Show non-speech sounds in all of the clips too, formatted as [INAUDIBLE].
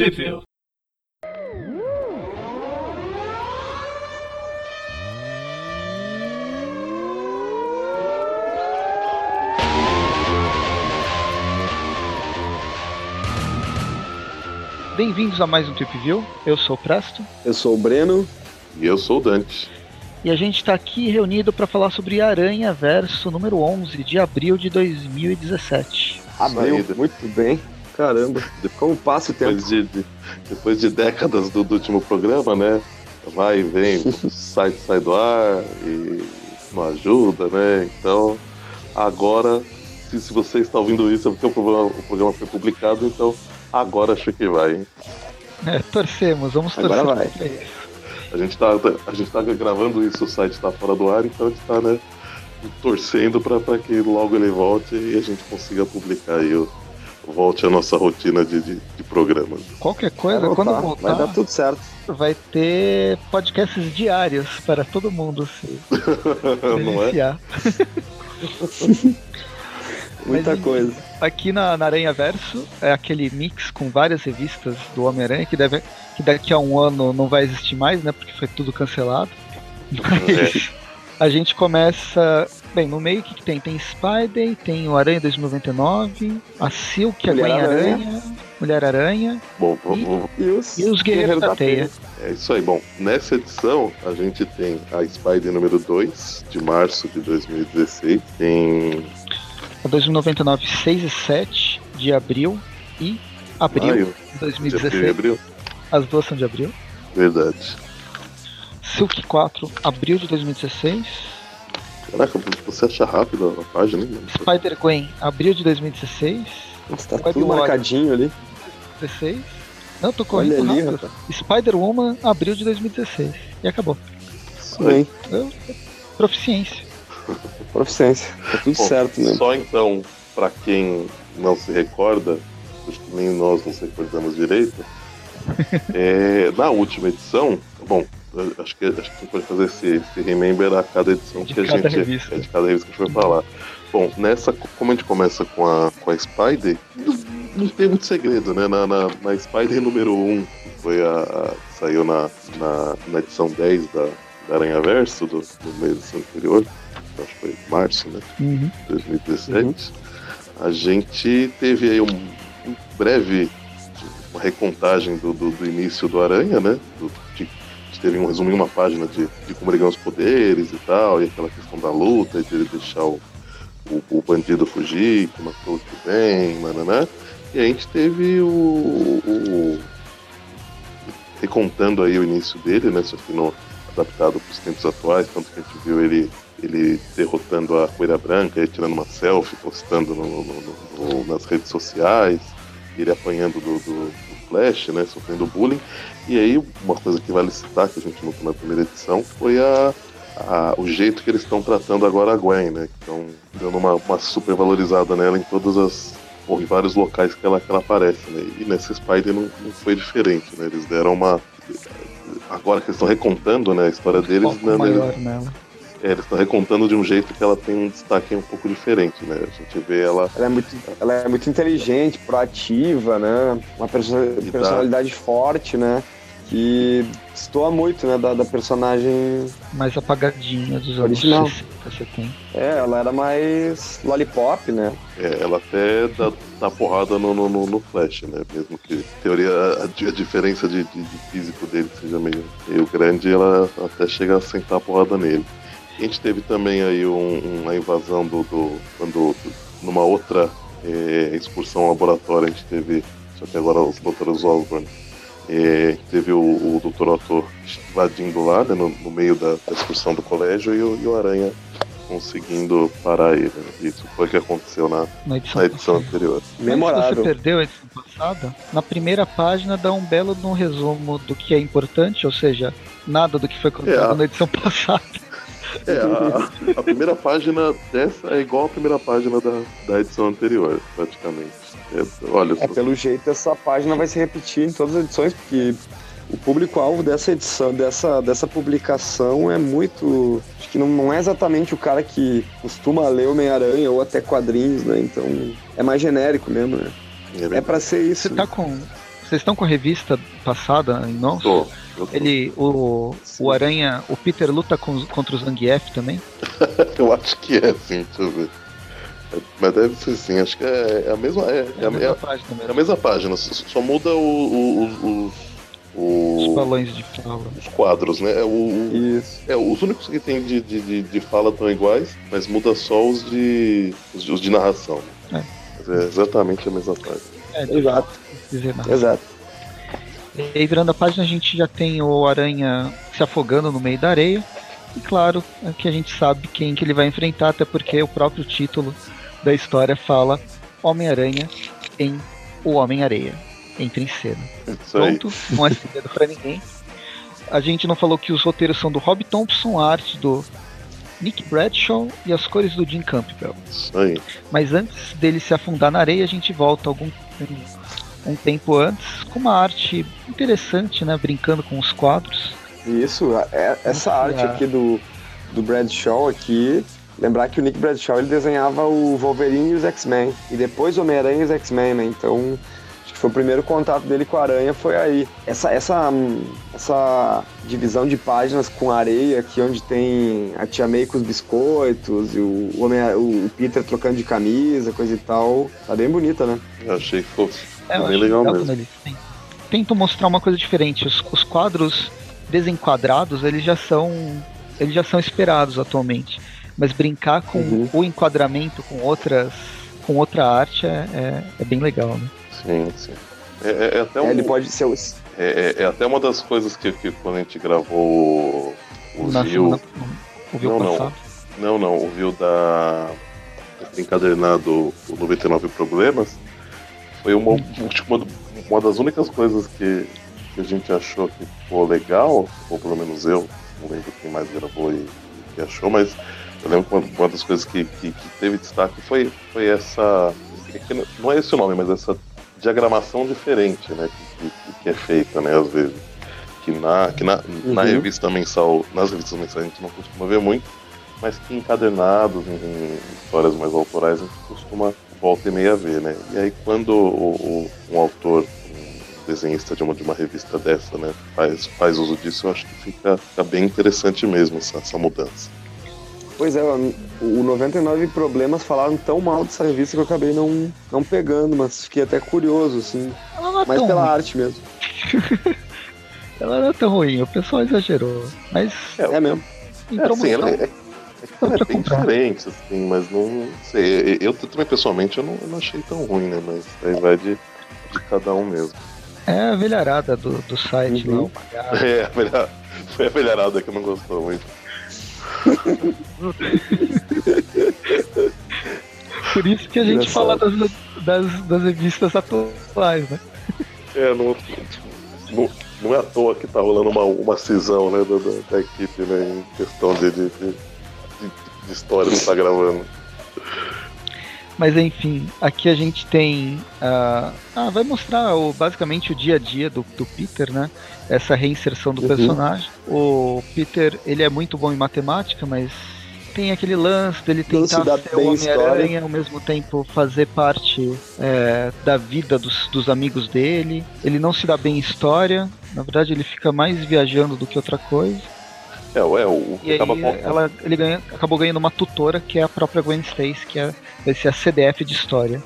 Trivia. Bem-vindos a mais um Trip View. Eu sou o Presto Eu sou o Breno. E eu sou o Dante. e a gente está aqui reunido para falar sobre Aranha Verso número 11 de abril de 2017. Abriu Saída. muito bem. Caramba, como passa o tempo. Depois de, de- depois de décadas do, do último programa, né? Vai e vem, [LAUGHS] sai, sai do ar e não ajuda, né? Então, agora, se, se você está ouvindo isso, é porque o programa, o programa foi publicado, então agora acho que vai. hein? É, torcemos, vamos torcer. Agora vai. A gente tá, a gente tá gravando isso, o site está fora do ar, então a gente tá, né, torcendo para que logo ele volte e a gente consiga publicar aí, o- volte a nossa rotina de, de, de programas. Qualquer coisa, Vai quando voltar, voltar, Vai dar tudo certo. vai ter podcasts diários para todo mundo se [LAUGHS] Não é? [LAUGHS] Muita Mas, coisa. Aqui na, na Aranha Verso é aquele mix com várias revistas do Homem-Aranha que, deve, que daqui a um ano não vai existir mais, né? Porque foi tudo cancelado. Mas a gente começa. Bem, no meio o que, que tem? Tem Spider, tem o Aranha 2099, a Silk, a Mulher-Aranha. Gwen-Aranha, Mulher-Aranha Bom, vamos- E os, e os Guerreiros da Teia. é isso aí. Bom, nessa edição a gente tem a Spider número 2, de março de 2016. Tem A 2099, 6 e 7 de abril e abril maio, de de 2016. abril. As duas são de abril. Verdade. Silk 4, abril de 2016. Caraca, você acha rápido a página, hein? Spider-Gwen, abril de 2016. Nossa, tá tudo Warrior. marcadinho ali. 16. Não, tô Olha correndo ali, rápido. rapaz. Spider-Woman, abril de 2016. E acabou. Isso aí. Eu- Proficiência. [LAUGHS] proficiência. Tá tudo Bom, certo, né? Só então, para quem não se recorda, acho que nem nós nos recordamos direito, [LAUGHS] é, na última edição, bom, acho que, acho que a gente pode fazer esse, esse remember a cada edição De que a gente. revista. É de cada revista que a gente vai falar. Bom, nessa, como a gente começa com a, com a Spider, não, não tem muito segredo, né? Na, na, na Spider número 1, que foi a, a- saiu na, na, na edição 10 da, da Aranha Verso, do, do mês anterior, acho que foi março, né? Uhum. 2017, a gente teve aí um, um breve uma recontagem do, do, do início do Aranha, né? Do, de, teve um resumo em uma página de, de como ele ganhou os poderes e tal, e aquela questão da luta, de ele deixar o, o, o bandido fugir, que matou o que vem? E a gente teve o, o- recontando aí o início dele, né? Só que no, adaptado para os tempos atuais, tanto que a gente viu ele ele derrotando a Coelha Branca, tirando uma selfie, postando no- no- no- nas redes sociais, ele apanhando do, do- do Flash, né, sofrendo bullying. E aí, uma coisa que vale citar, que a gente notou na primeira edição, foi a, a- o jeito que eles estão tratando agora a Gwen, né, que estão dando uma, uma super valorizada nela em todas as ou em vários locais que ela, que ela aparece, né, e nessa Spider não, não foi diferente, né, eles deram uma... Agora que eles estão recontando né, a história deles, Foco né, eles- maior nela. é, eles estão recontando de um jeito que ela tem um destaque um pouco diferente, né? A gente vê ela. Ela é, muito, ela é muito inteligente, proativa, né? Uma personalidade forte, né? Que destoa muito, né? Da, da personagem. Mais apagadinha dos anos Original. 60, 70. É, ela era mais lollipop, né? é, ela até dá, dá porrada no, no, no- Flash, né? Mesmo que, em teoria, a, a diferença de, de- de físico dele seja meio, meio grande, ela até chega a sentar a porrada nele. A gente teve também aí um- uma invasão do. do quando numa outra é, excursão ao laboratório, a gente teve. Só que agora os doutores Osborn. É, teve o, o Dr. Otto invadindo lá, né, no, no meio da, da excursão do colégio, e o, e o Aranha conseguindo parar ele. né? Isso foi o que aconteceu na, Na edição, na edição anterior. Mas se você Memorável. perdeu a edição passada, na primeira página dá um belo um resumo do que é importante, ou seja, nada do que foi contado É. na edição passada. É, a, a primeira página dessa é igual a primeira página da, da edição anterior, praticamente. Olha, É, pelo jeito, essa página vai se repetir em todas as edições, porque o público-alvo dessa edição, dessa, dessa publicação é muito. Acho que não, não é exatamente o cara que costuma ler Homem-Aranha ou até quadrinhos, né? Então é mais genérico mesmo, né? é, É pra ser isso. Você tá com. Vocês estão com a revista passada em mãos? Tô. Ele, o, o Aranha, o Peter luta com- contra o Zangief também? [LAUGHS] Eu acho que é, sim, deixa eu ver. É, Mas deve ser sim, acho que é, é a mesma. É, é, É a a, mesma é a- página é a mesma página, só, só muda o, o- o- os- Os o- balões de fala. os quadros, né? É, o, o- Isso. é, os únicos que tem de, de, de, de fala estão iguais, mas muda só os de. os, de- os de narração. É. É exatamente a mesma página. É, Exato. Exato. E aí, virando a página, a gente já tem o Aranha se afogando no meio da areia. E claro, é que a gente sabe quem que ele vai enfrentar, até porque o próprio título da história fala Homem-Aranha em O Homem-Areia. Entra em cena. Isso aí. Pronto, não é segredo pra ninguém. A gente não falou que os roteiros são do Rob Thompson, a arte do Nick Bradshaw e as cores do Jim Campbell. Isso aí. Mas antes dele se afundar na areia, a gente volta algum um tempo antes com uma arte interessante, né, brincando com os quadros. Isso, é- essa Nossa, arte a- aqui do, do Bradshaw aqui. Lembrar que o Nick Bradshaw ele desenhava o Wolverine e os X-Men. E depois o Homem-Aranha e os X-Men, né? Então, acho que foi o primeiro contato dele com a Aranha foi aí. Essa, essa, essa divisão de páginas com areia aqui, onde tem a Tia May com os biscoitos e o, o, Homem- o Peter trocando de camisa, coisa e tal. Tá bem bonita, né? Eu achei que fosse. É, bem legal legal mesmo. tentam mostrar uma coisa diferente. Os, os quadros desenquadrados, eles já são eles já são esperados atualmente. Mas brincar com Uhum. o enquadramento com outras com outra arte é, é, é bem legal, né? Sim, sim. É, é- é até um, É, ele pode ser os. é, é- é até uma das coisas que, que quando a gente gravou o, o Na o View Não, não. passado. Não, não, o View da. encadernado o 99 Problemas. Foi uma, uma, uma das únicas coisas que, que a gente achou que ficou legal, ou pelo menos eu, não lembro quem mais gravou e, que achou, mas eu lembro que uma, uma das coisas que, que, que teve destaque foi, foi essa. é não- é esse o nome, mas essa diagramação diferente, né? Que, que, é feita, né, às vezes. Que na, que na, na Uhum. revista mensal, nas revistas mensais a gente não costuma ver muito, mas que encadernados, em, em histórias mais autorais, a gente costuma volta e meia ver, né? E aí quando o, o- um autor, um desenhista de uma, de uma revista dessa, né, faz, faz uso disso, eu acho que fica, fica bem interessante mesmo essa, essa mudança. Pois é, o 99 Problemas falaram tão mal dessa revista que eu acabei não, não pegando, mas fiquei até curioso, assim. Ela não é Mais tão pela ruim. arte mesmo. [LAUGHS] Ela não é tão ruim, o pessoal exagerou. Mas É mesmo. É, assim, ela, muito. é, é, é que ela é pra bem comprar. diferente, assim, mas não sei. Eu, eu também, pessoalmente, eu não, eu não achei tão ruim, né? Mas aí vai de, de cada um mesmo. É a velharada do, do site Uhum. lá, o Magá. [LAUGHS] É, a velha- foi a velharada que não gostou muito. [LAUGHS] Por isso que a gente Engraçado. fala das, das, das revistas atuais, né? É, não, não, não é à toa que tá rolando uma, uma cisão, né, da, da, da equipe, né, em questão de, de, de, de- de história que tá gravando. Mas enfim, aqui a gente tem. ah, ah, vai mostrar o, basicamente o dia a dia do, do Peter, né? Essa reinserção do Uhum. personagem. O Peter, ele é muito bom em matemática, mas tem aquele lance dele tentar ser o. Homem-Aranha ao mesmo tempo fazer parte é, da vida dos, dos amigos dele. Ele não se dá bem em história. Na verdade, ele fica mais viajando do que outra coisa. É, ué, o, E acaba aí faltando. ela, ele ganha- acabou ganhando uma tutora que é a própria Gwen Stacy, que é, vai ser a CDF de história.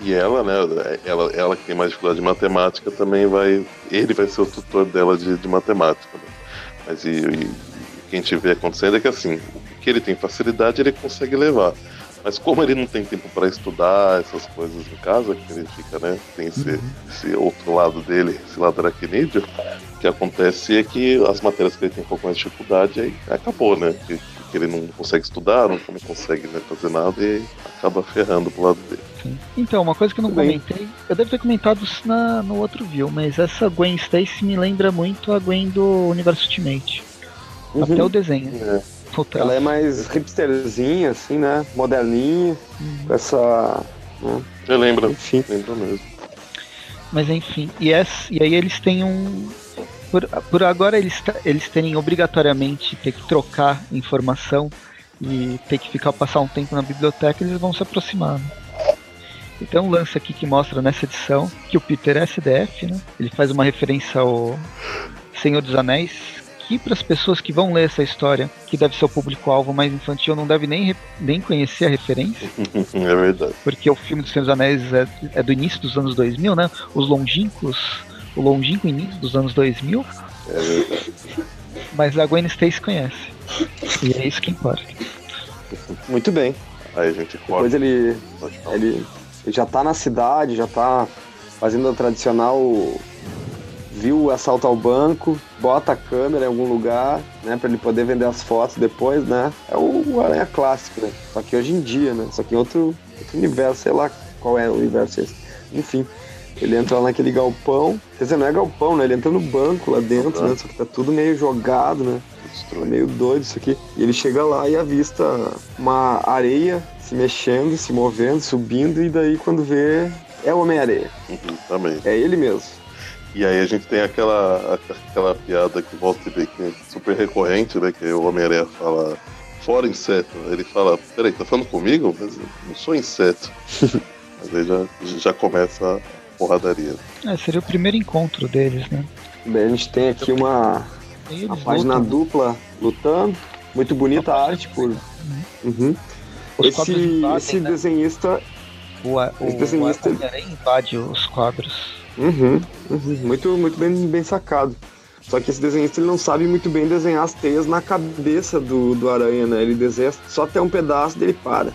E ela, né, ela, ela que tem mais dificuldade de matemática também vai. Ele vai ser o tutor dela de, de matemática. Né? Mas e, e- o que a gente vê acontecendo é que assim, o que ele tem facilidade ele consegue levar. Mas como ele não tem tempo para estudar essas coisas em casa, que ele fica, né? Tem esse, esse outro lado dele, esse lado aracnídeo, o que acontece é que as matérias que ele tem um pouco mais de dificuldade, aí acabou, né? Que, que ele não consegue estudar, não consegue né, fazer nada e acaba ferrando pro lado dele. Então, uma coisa que eu não bem. comentei, eu devo ter comentado isso na, no outro view, mas essa Gwen Stacy me lembra muito a Gwen do Universo Ultimate. Até o desenho. É. traço. Ela é mais hipsterzinha, assim, né? Moderninha, Uhum. com essa. né? Eu lembro, Enfim. lembro mesmo. Mas enfim, e, essa- e aí eles têm um. Por, por agora eles, eles terem obrigatoriamente ter que trocar informação e ter que ficar passar um tempo na biblioteca, eles vão se aproximando. E tem um lance aqui que mostra nessa edição que o Peter é SDF, né? Ele faz uma referência ao Senhor dos Anéis, que para as pessoas que vão ler essa história, que deve ser o público-alvo mais infantil, não deve nem, nem conhecer a referência. [LAUGHS] é verdade. Porque o filme dos Senhor dos Anéis é, é, do início dos anos 2000, né? Os longínquos, o longínquo início dos anos 2000. É verdade. Mas a Gwen Stacy conhece. E é isso que importa. [LAUGHS] Muito bem. Aí a gente corta. Depois ele, ele já tá na cidade, já tá fazendo a tradicional viu o assalto ao banco, bota a câmera em algum lugar, né, para ele poder vender as fotos depois, né? É o Aranha clássico, né? Só que hoje em dia, né? Só que em outro, outro universo, sei lá qual é o universo esse. Enfim, ele entra lá naquele galpão, quer dizer, não é galpão, né? Ele entra no banco lá dentro, uhum. né? Só que tá tudo meio jogado, né? Tá meio doido isso aqui. E ele chega lá e avista uma areia se mexendo, se movendo, subindo, e daí quando vê, é o Homem-Areia. Uhum, também. É ele mesmo. E aí a gente tem aquela, aquela piada que volta e vê que é super recorrente, né? Que o Homem-Aranha fala, fora inseto. Ele fala, peraí, tá falando comigo? Mas eu não sou inseto. [LAUGHS] Mas aí já, já começa a porradaria. É, seria o primeiro encontro deles, né? Bem, a gente tem aqui uma, uma página lutam. dupla lutando. Muito bonita a arte por. Uhum. uhum. Esse, invadem, esse né? desenhista. O, o, esse desenhista. O invade os quadros. Uhum, uhum, muito, muito bem, bem sacado. Só que esse desenhista ele não sabe muito bem desenhar as teias na cabeça do, do aranha, né? Ele desenha só até um pedaço dele para.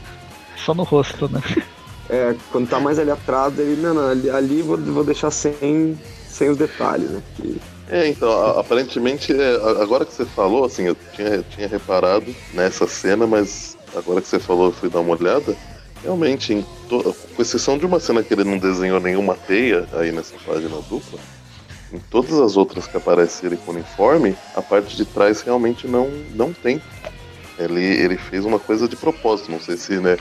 Só no rosto, né? [LAUGHS] É, quando tá mais ali atrás, ele, não, não, ali, ali vou, vou deixar sem, sem os detalhes, né? Que... É, então, aparentemente, é, agora que você falou, assim, eu tinha, eu tinha reparado nessa cena, mas agora que você falou, eu fui dar uma olhada. Realmente, to... com exceção de uma cena que ele não desenhou nenhuma teia aí nessa página dupla, em todas as outras que aparece ele com uniforme, a parte de trás realmente não, não tem. Ele, ele fez uma coisa de propósito, não sei se, né,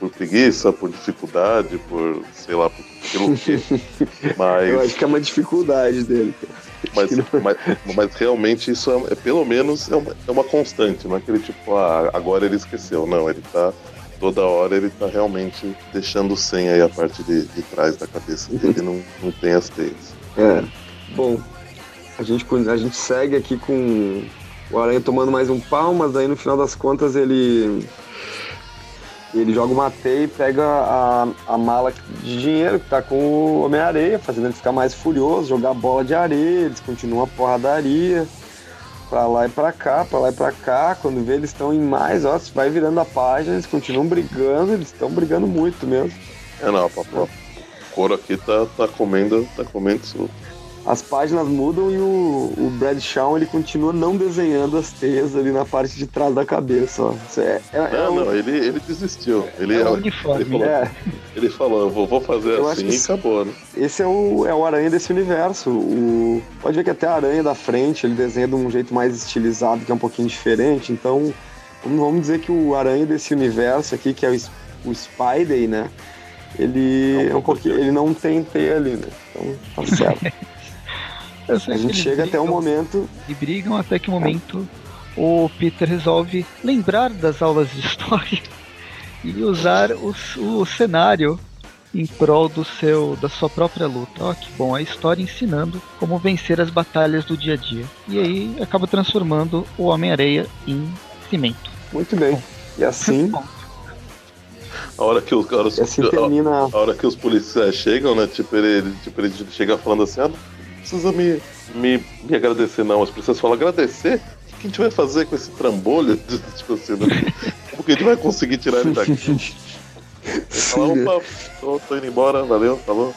por preguiça, por dificuldade, por, sei lá, por pelo quê. Mas... Eu acho que é uma dificuldade dele. Mas, mas, mas, realmente isso é, é pelo menos é uma, é uma, constante, não é aquele tipo, ah, agora ele esqueceu. Não, ele tá toda hora ele tá realmente deixando sem aí a parte de, de trás da cabeça dele, não, não tem as teias. É. Bom, a gente, a gente segue aqui com o Aranha tomando mais um pau, mas aí no final das contas ele. Ele joga uma teia e pega a, a mala de dinheiro que tá com o Homem-Areia, fazendo ele ficar mais furioso, jogar bola de areia, eles continuam a porradaria pra lá e pra cá, pra lá e pra cá. Quando vê, eles estão em mais, ó, vai virando a página, eles continuam brigando, eles estão brigando muito mesmo. É não. O couro aqui tá, tá comendo, tá comendo solto. As páginas mudam e o, o Brad Shaw ele continua não desenhando as teias ali na parte de trás da cabeça. Ó. É, é, é não, um... não, ele, ele desistiu. Ele, é uniforme. Ele falou, é. ele falou eu vou, vou fazer eu assim e acabou, né? Esse é o, é o aranha desse universo. O, pode ver que até a aranha da frente ele desenha de um jeito mais estilizado, que é um pouquinho diferente. Então, vamos dizer que o aranha desse universo aqui, que é o, o Spidey, né? Ele, é um pouquinho, ele não tem teia ali, né? Então, tá certo. [LAUGHS] a gente chega brigam, até um momento. E brigam até que o momento o Peter resolve lembrar das aulas de história [LAUGHS] e usar o, o cenário em prol do seu da sua própria luta. Ó, que bom, a história ensinando como vencer as batalhas do dia a dia. E aí acaba transformando o Homem-Areia em cimento. Muito bem. Bom, e assim. A hora que os, a hora, assim termina... a, a hora que os policiais chegam, né? Tipo, ele, tipo, ele chega falando assim, ah, precisa me, me, me agradecer, não. As pessoas falam, agradecer? O que a gente vai fazer com esse trambolho? [LAUGHS] tipo assim, né? Como que a gente vai conseguir tirar ele daqui? Fala, opa, tô, tô, indo embora, valeu, falou.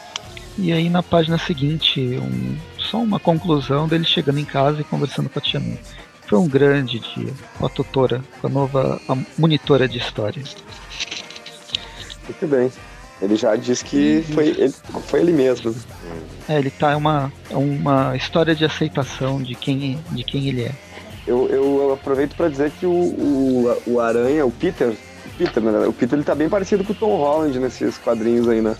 E aí na página seguinte, um, só uma conclusão dele chegando em casa e conversando com a tia May. Foi um grande dia com a tutora, com a nova a monitora de história. Muito bem. Ele já disse que foi ele, foi ele mesmo. É, ele tá uma, uma história de aceitação de quem, de quem ele é. Eu, eu aproveito para dizer que o, o, o Aranha, o Peter, o Peter, né? O Peter ele tá bem parecido com o Tom Holland nesses quadrinhos aí, né?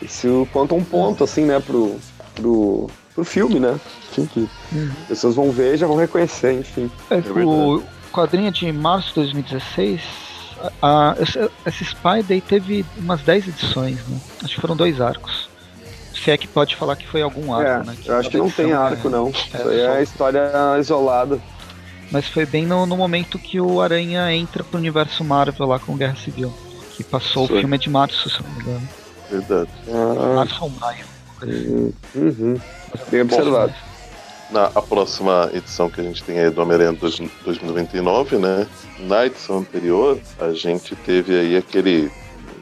Isso conta um ponto, assim, né, pro, pro, pro filme, né? Enfim, que uhum. as pessoas vão ver e já vão reconhecer, enfim. É, é o quadrinho de março de 2016 a, essa, essa Spider teve umas 10 edições, né? Acho que foram dois arcos. Se é que pode falar que foi algum arco, É, né? eu acho que não tem arco, não. Isso aí é a história isolada. Mas foi bem no, no momento que o Aranha entra pro universo Marvel lá com Guerra Civil. Que passou Foi. o filme é de março, se não me engano. Verdade. Ah, Março ou maio. uhum. Bem observado. Na próxima edição que a gente tem aí do Homem-Aranha dois- 2099, né? Na edição anterior, a gente teve aí aquele.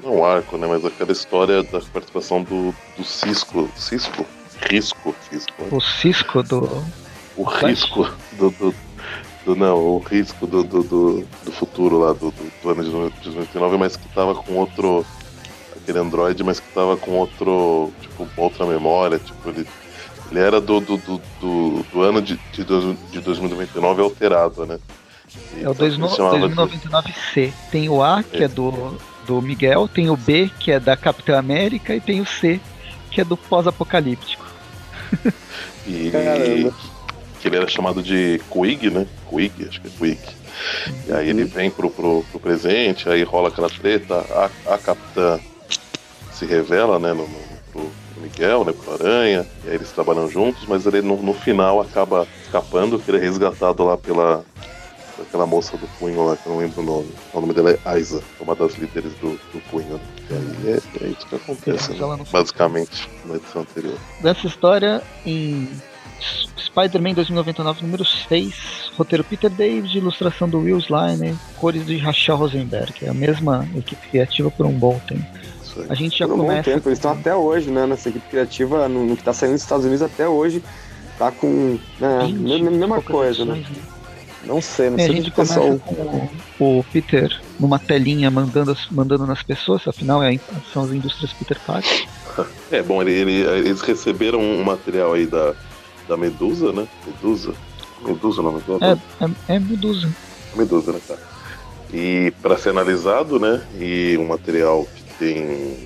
Não arco, né? Mas aquela história da participação do, do Cisco. Cisco? Risco. Cisco. O Cisco do. O risco do. do- do- não, o risco do, do, do, do futuro lá, do, do, do ano de 2099, mas que tava com outro. Aquele Android, mas que tava com outro. Tipo, outra memória. Tipo, ele, ele era do, do, do, do, do ano de, de, de 2099 alterado, né? É o Então, ele chamava de- 2099C. Tem o A, que é do, do Miguel, tem o B, que é da Capitã América, e tem o C, que é do pós-apocalíptico. [LAUGHS] E Caramba. que ele era chamado de Quig, né? Quig, acho que é Quig. E aí ele vem pro, pro, pro presente, aí rola aquela treta, a, a capitã se revela, né, no, no, Miguel, né, pro Aranha, e aí eles trabalham juntos, mas ele no, no final acaba escapando, que ele é resgatado lá pela aquela moça do punho lá, que eu não lembro o nome. O nome dela é Aiza, uma das líderes do, do punho. né? E aí é, é isso que acontece, né? basicamente, na edição anterior. Dessa história, em Spider-Man 2099, número 6, roteiro Peter David, ilustração do Will Sliner, cores de Rachel Rosenberg. É a mesma equipe criativa por um bom tempo. A gente já Por um bom começa. tempo, eles estão até hoje, né? Nessa equipe criativa, no, no que tá saindo dos Estados Unidos até hoje, tá com. Né, 20 mesma, coisa, né? né? Não sei, não É, a sei gente se o pessoal. começa com o, Peter numa telinha mandando, mandando nas pessoas, afinal é, a- são as indústrias Peter Parker. [LAUGHS] É, bom, ele, ele- eles receberam um material aí da, da Medusa, né? Medusa? Medusa o nome dela? É, é, é Medusa. Medusa, né, cara? E para ser analisado, né? E um material tem.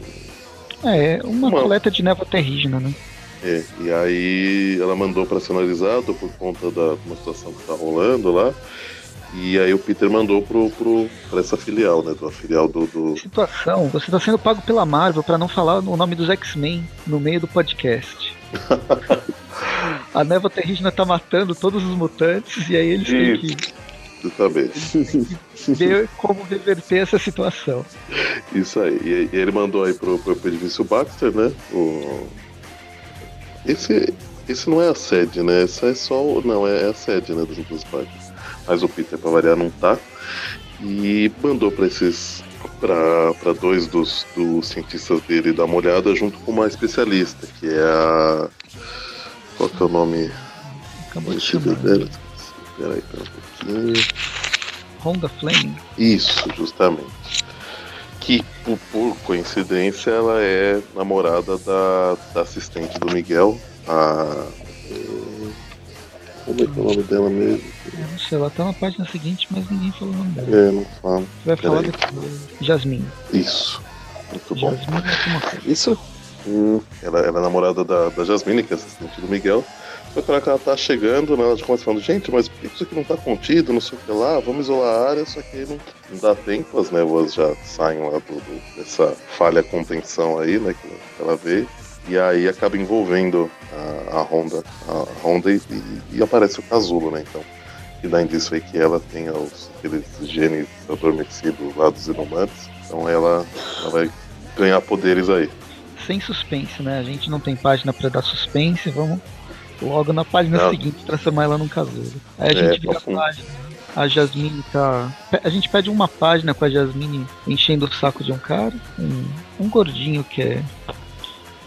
É, é uma Uma- coleta de névoa terrígena, né? É, e aí ela mandou para ser analisado por conta da uma situação que tá rolando lá. E aí o Peter mandou pro, pro, pra essa filial, né? Da filial do. do... Situação, você tá sendo pago pela Marvel pra não falar o nome dos X-Men no meio do podcast. [LAUGHS] A névoa terrígena tá matando todos os mutantes e aí eles têm que Justamente. [LAUGHS] ver como reverter essa situação. Isso aí. E, e ele mandou aí pro, pro Edvício Baxter, né? O... Esse, esse não é a sede, né? Essa é só. Não, é, é a sede, né? Dos, dos Baxter. Mas o Peter, pra variar, não tá. E mandou pra esses. Pra, pra dois dos, dos cientistas dele dar uma olhada junto com uma especialista, que é a. Qual que é o nome? Acabou de chamar. dela. Peraí, pera um pouquinho. Honda Flame. Isso, justamente. Que, por, por coincidência, ela é namorada da, da assistente do Miguel, a. eh, Como é que é o nome dela mesmo? Eu não sei, ela tá na página seguinte, mas ninguém falou o nome dela. É, não falo. Você vai falar Peraí. depois. Jasmine. Isso. Muito bom. Jasmine é alguma coisa. Isso? Hum, ela, ela é namorada da, da Jasmine, que é assistente do Miguel. Que que ela tá chegando, né, ela já começa falando, gente, mas por que isso aqui não tá contido, não sei o que lá, vamos isolar a área, só que não, não dá tempo, as névoas já saem lá do, do- dessa falha contenção aí, né, que ela vê. E aí acaba envolvendo a, a Honda, a Honda e, e- e aparece o casulo, né, então. E dá indício aí que ela tem os, aqueles genes adormecidos lá dos inumanos. Então ela, ela vai ganhar poderes aí. Sem suspense, né? A gente não tem página pra dar suspense, vamos logo na página Não. seguinte transformar ela num casulo. Aí a É, gente vira a profundo. página. A Jasmine tá. A gente pede uma página com a Jasmine enchendo o saco de um cara. Um, um gordinho que é.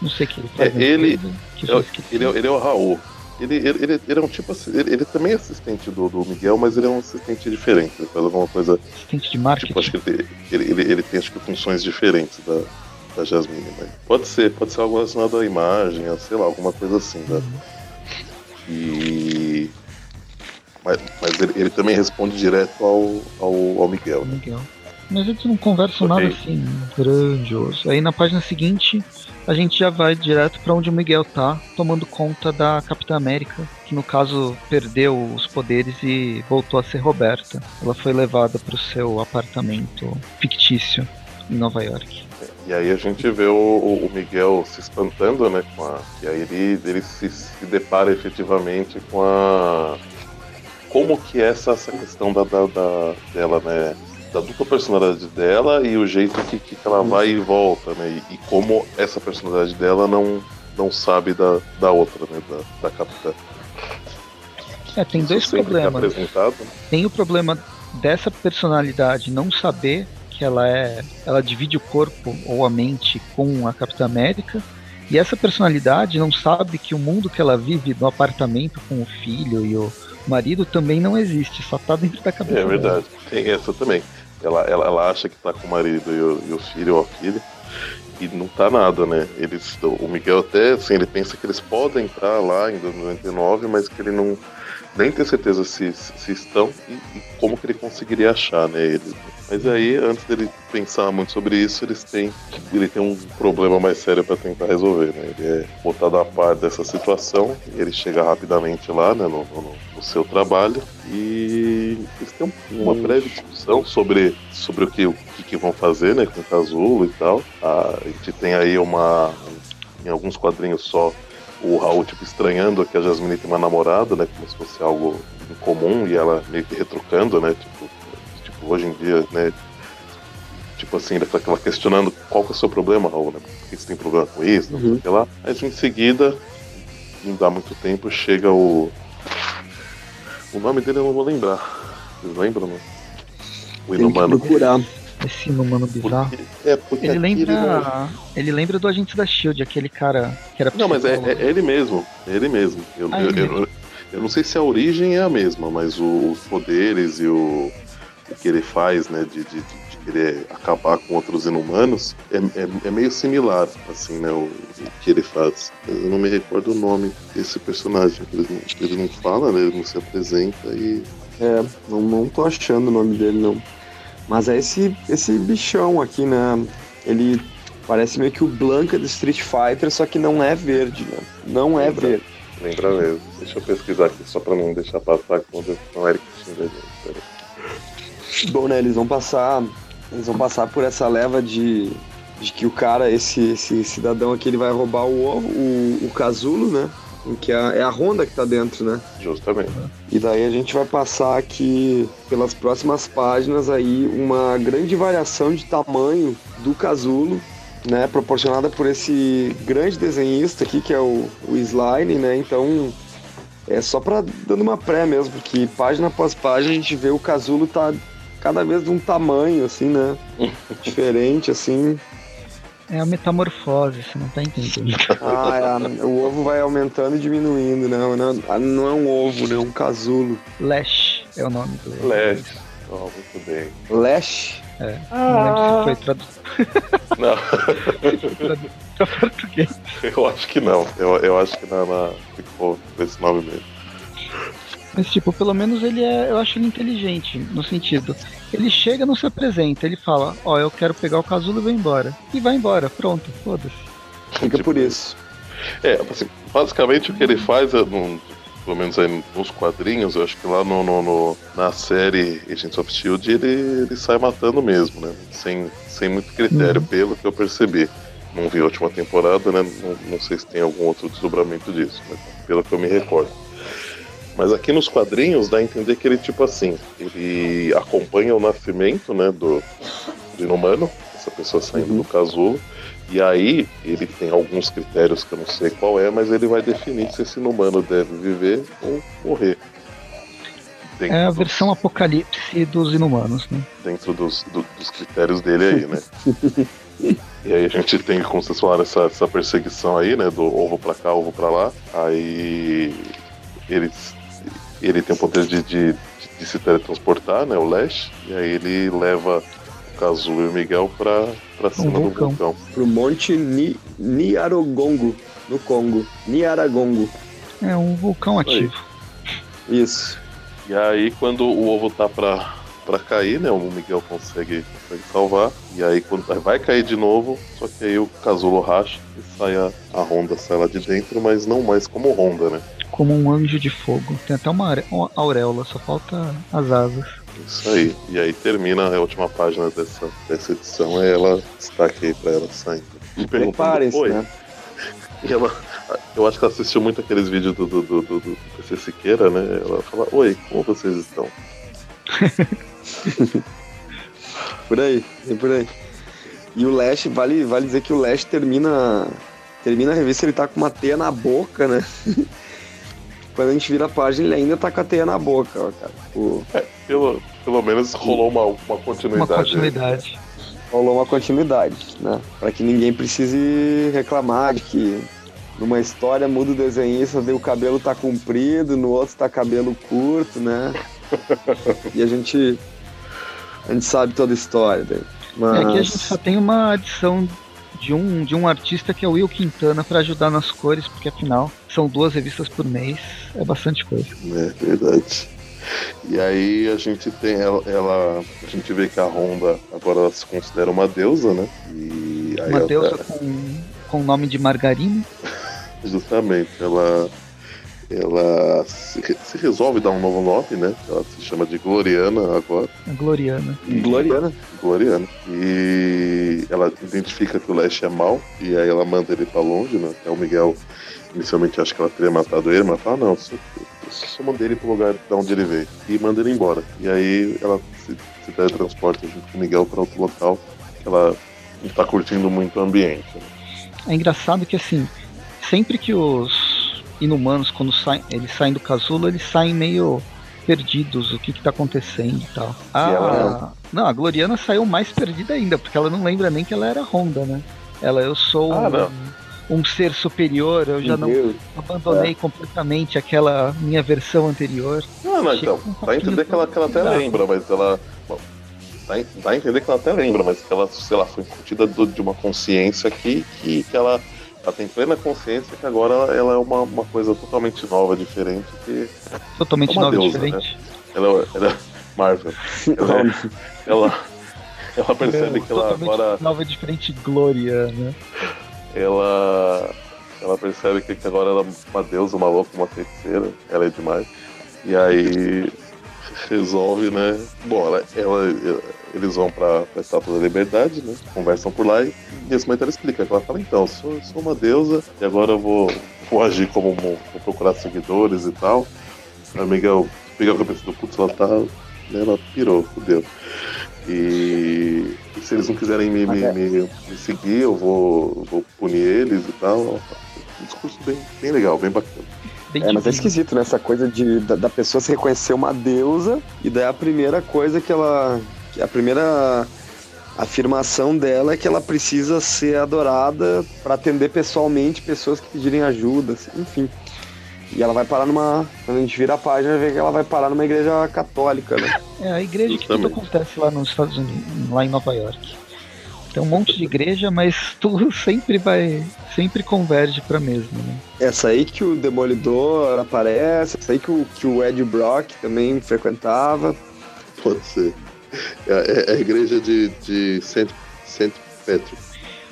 Não sei o que ele faz. É, ele- que É, eu esqueci. ele, é, ele é o Raul. Ele, ele, ele, ele é um tipo assim, ele, ele também é assistente do, do Miguel, mas ele é um assistente diferente. Ele faz alguma coisa. Assistente de marketing. Tipo, acho que ele, ele, ele, tem acho que funções diferentes da, da Jasmine. Né? Pode ser, pode ser algo relacionado à imagem, sei lá, alguma coisa assim. Né? E. Mas, mas ele, ele também responde direto ao, ao, ao Miguel. Né? Miguel. Mas eles não conversam okay. nada assim grandioso. Aí na página seguinte a gente já vai direto para onde o Miguel tá, tomando conta da Capitã América, que no caso perdeu os poderes e voltou a ser Roberta. Ela foi levada para o seu apartamento fictício em Nova York. E aí a gente vê o, o Miguel se espantando, né? Com a, e aí ele, ele se, se depara efetivamente com a. Como que é essa, essa questão da, da, da dela, né? da dupla personalidade dela e o jeito que, que ela vai e volta, né? E, e, como essa personalidade dela não, não sabe da, da outra, né? Da, da capitã. É, tem Isso dois problemas. Tem o problema dessa personalidade não saber que ela é. Ela divide o corpo ou a mente com a Capitã América. E essa personalidade não sabe que o mundo que ela vive no apartamento com o filho e o marido também não existe, só tá dentro da cabeça. É verdade, dela. tem essa também. Ela, ela, ela acha que tá com o marido e o, e o filho ou a filha, e não tá nada, né? Eles, o Miguel até, assim, ele pensa que eles podem entrar lá em 99, mas que ele não nem tem certeza se, se estão e, e, como que ele conseguiria achar, né, eles. Mas aí, antes dele pensar muito sobre isso, eles têm, ele tem um problema mais sério para tentar resolver, né? Ele é botado a par dessa situação, ele chega rapidamente lá, né, no, no, no seu trabalho e eles têm uma breve discussão sobre, sobre o, que, o que, vão fazer, né, com o Casulo e tal. A gente tem aí uma, em alguns quadrinhos só, o Raul, tipo, estranhando que a Jasmine tem uma namorada, né? Como se fosse algo incomum e ela meio que retrucando, né? Tipo hoje em dia, né? Tipo assim, ele tá questionando qual que é o seu problema, Raul, né? Por que você tem problema com isso? Não sei uhum. lá. Mas em seguida, não dá muito tempo, chega o. O nome dele eu não vou lembrar. Vocês lembram, né? O Inumano. procurar. Esse humano bizarro. Porque, é, porque ele lembra. Ele lembra do agente da Shield, aquele cara que era. Não, mas é, é, ele mesmo. É ele mesmo. Eu, ah, eu, ele eu, eu, não sei se a origem é a mesma, mas o, os poderes e o que ele faz, né, de, de, de querer acabar com outros inumanos, é, é, é, meio similar, assim, né, o, o, que ele faz. Eu não me recordo o nome desse personagem. Ele não, ele não fala, né, ele não se apresenta e. É, não, não tô achando o nome dele, não. Mas é esse, esse bichão aqui, né? Ele parece meio que o Blanca do Street Fighter, só que não é verde, né? Não é Lembra. verde. Lembra mesmo. Deixa eu pesquisar aqui só pra não deixar passar não Eric xinga a gente. Bom, né? Eles vão passar. Eles vão passar por essa leva de, de que o cara, esse, esse cidadão aqui, ele vai roubar o ovo, o, o casulo, né? que é, é a Honda que tá dentro, né? Justamente. E daí a gente vai passar aqui pelas próximas páginas aí uma grande variação de tamanho do casulo, né? Proporcionada por esse grande desenhista aqui que é o, o Slime, né? Então é só para dando uma pré mesmo, porque página após página a gente vê o casulo tá cada vez de um tamanho assim, né? [LAUGHS] Diferente assim. É a metamorfose, você não tá entendendo. ah, é, o ovo vai aumentando e diminuindo, não, não, não é um ovo, né? É um casulo. Lash é o nome do Lash. Oh, muito bem. Lash? É. Ah. Não lembro se foi traduzido. [LAUGHS] Não. [LAUGHS] pra português. Eu acho que não. Eu, eu acho que na, na ficou esse nome mesmo. Mas, tipo, pelo menos ele é. Eu acho ele inteligente, no sentido. Ele chega, não se apresenta, ele fala: Ó, oh, eu quero pegar o casulo e vou embora. E vai embora, pronto, foda-se. Fica por isso. É, assim, basicamente o que ele faz, é, no, pelo menos aí nos quadrinhos, eu acho que lá no, no, no, na série Agents of Shield ele, ele sai matando mesmo, né? Sem, sem muito critério, uhum. pelo que eu percebi. Não vi a última temporada, né? Não, não sei se tem algum outro desdobramento disso, mas pelo que eu me recordo. Mas aqui nos quadrinhos dá a entender que ele, tipo assim, ele acompanha o nascimento, né, do, do inumano, essa pessoa saindo uhum. do casulo, e aí ele tem alguns critérios que eu não sei qual é, mas ele vai definir se esse inumano deve viver ou morrer. Dentro é a versão dos... apocalipse dos inumanos, né? Dentro dos, do, dos critérios dele aí, né? [LAUGHS] E aí a gente tem, como vocês falaram, essa, essa perseguição aí, né? Do ovo pra cá, ovo pra lá. Aí eles ele tem o poder de, de, de, se teletransportar, né? O Lash. E aí ele leva o Kazuo e o Miguel pra, pra cima um vulcão. do vulcão. Pro Monte Ni, Niaragongo, no Congo. Niaragongo. É um vulcão ativo. Isso. E aí quando o ovo tá pra, para cair, né? O Miguel consegue, consegue salvar. E aí quando vai cair de novo, só que aí o casulo racha e sai a, a Honda, sai lá de dentro, mas não mais como Honda, né? Como um anjo de fogo. Tem até uma, auréola, só falta as asas. Isso aí. E aí termina a última página dessa, dessa edição, é ela destaque aí pra ela saindo. E Preparem-se, né? [LAUGHS] E ela, eu acho que ela assistiu muito aqueles vídeos do, do, do, do, do PC Siqueira, né? Ela fala, oi, como vocês estão? [LAUGHS] por aí, é por aí. E o Lash, vale, vale dizer que o Lash termina. Termina a revista, ele tá com uma teia na boca, né? [LAUGHS] Quando a gente vira a página, ele ainda tá com a teia na boca, ó, cara. O... É, pelo, pelo menos rolou uma, uma continuidade. Uma continuidade. Rolou uma continuidade, né? Pra que ninguém precise reclamar de que numa história muda o desenhista, daí o cabelo tá comprido, no outro tá cabelo curto, né? [LAUGHS] e a gente. A gente sabe toda a história. Daí. Mas... É que a gente só tem uma adição de um, de um artista que é o Will Quintana para ajudar nas cores, porque afinal são duas revistas por mês, é bastante coisa. É verdade. E aí a gente tem ela, ela, a gente vê que a Honda agora ela se considera uma deusa, né? E uma deusa com, com o nome de Margarina. [LAUGHS] Justamente, ela ela se, se, resolve dar um novo nome, né? Ela se chama de Gloriana agora. Gloriana. Gloriana. Gloriana. E ela identifica que o Lash é mal, e aí ela manda ele pra longe, né? Até o Miguel inicialmente acha que ela teria matado ele, mas fala, não, só, só mandei ele pro lugar de onde ele veio. E manda ele embora. E aí ela se, se teletransporta junto com o Miguel para outro local, que ela não tá curtindo muito o ambiente. Né? É engraçado que assim, sempre que os inumanos, quando saem, eles saem do casulo, eles saem meio perdidos, o que que tá acontecendo e tal. A, ela... Não, a Gloriana saiu mais perdida ainda, porque ela não lembra nem que ela era Honda, né? Ela, eu sou ah, um, um, ser superior, eu já não abandonei é. completamente aquela minha versão anterior. Não, não, então, dá a entender que ela, que ela até lembra, mas ela. Bom, dá, dá a entender que ela até lembra, mas que ela, sei lá, foi curtida de uma consciência que, que, que ela ela tem plena consciência que agora ela, ela é uma, uma coisa totalmente nova, diferente. Que totalmente é nova, deusa, diferente. Né? Ela, ela é Marvel. Ela, é, [LAUGHS] ela, ela, percebe é, que ela agora. Nova, diferente, Glória, né? Ela, ela percebe que agora ela é uma deusa, uma louca, uma feiticeira. Ela é demais. E aí resolve, né? Bom, ela, ela eles vão pra, pra Estátua da Liberdade, né? Conversam por lá e nesse momento ela explica. Ela fala, então, sou, sou uma deusa e agora eu vou, vou agir como vou procurar seguidores e tal. A amiga com a cabeça do putz, ela tá. Né, ela pirou, fudeu. E, e, se eles não quiserem me, me, me, me seguir, eu vou, vou punir eles e tal. Um discurso bem, bem legal, bem bacana. Bem é, mas é esquisito, né? Essa coisa de, da, da, pessoa se reconhecer uma deusa e daí a primeira coisa que ela, a primeira afirmação dela é que ela precisa ser adorada para atender pessoalmente pessoas que pedirem ajuda, assim, enfim. E ela vai parar numa. Quando a gente vira a página, vê que ela vai parar numa igreja católica, né? É, a igreja que tudo acontece lá nos Estados Unidos, lá em Nova York. Tem um monte de igreja, mas tudo [LAUGHS] sempre vai. sempre converge pra mesma, né? Essa aí que o Demolidor aparece, essa aí que o, que o Ed Brock também frequentava. Pode ser. É, é, é a igreja de, de Saint, Saint Patrick.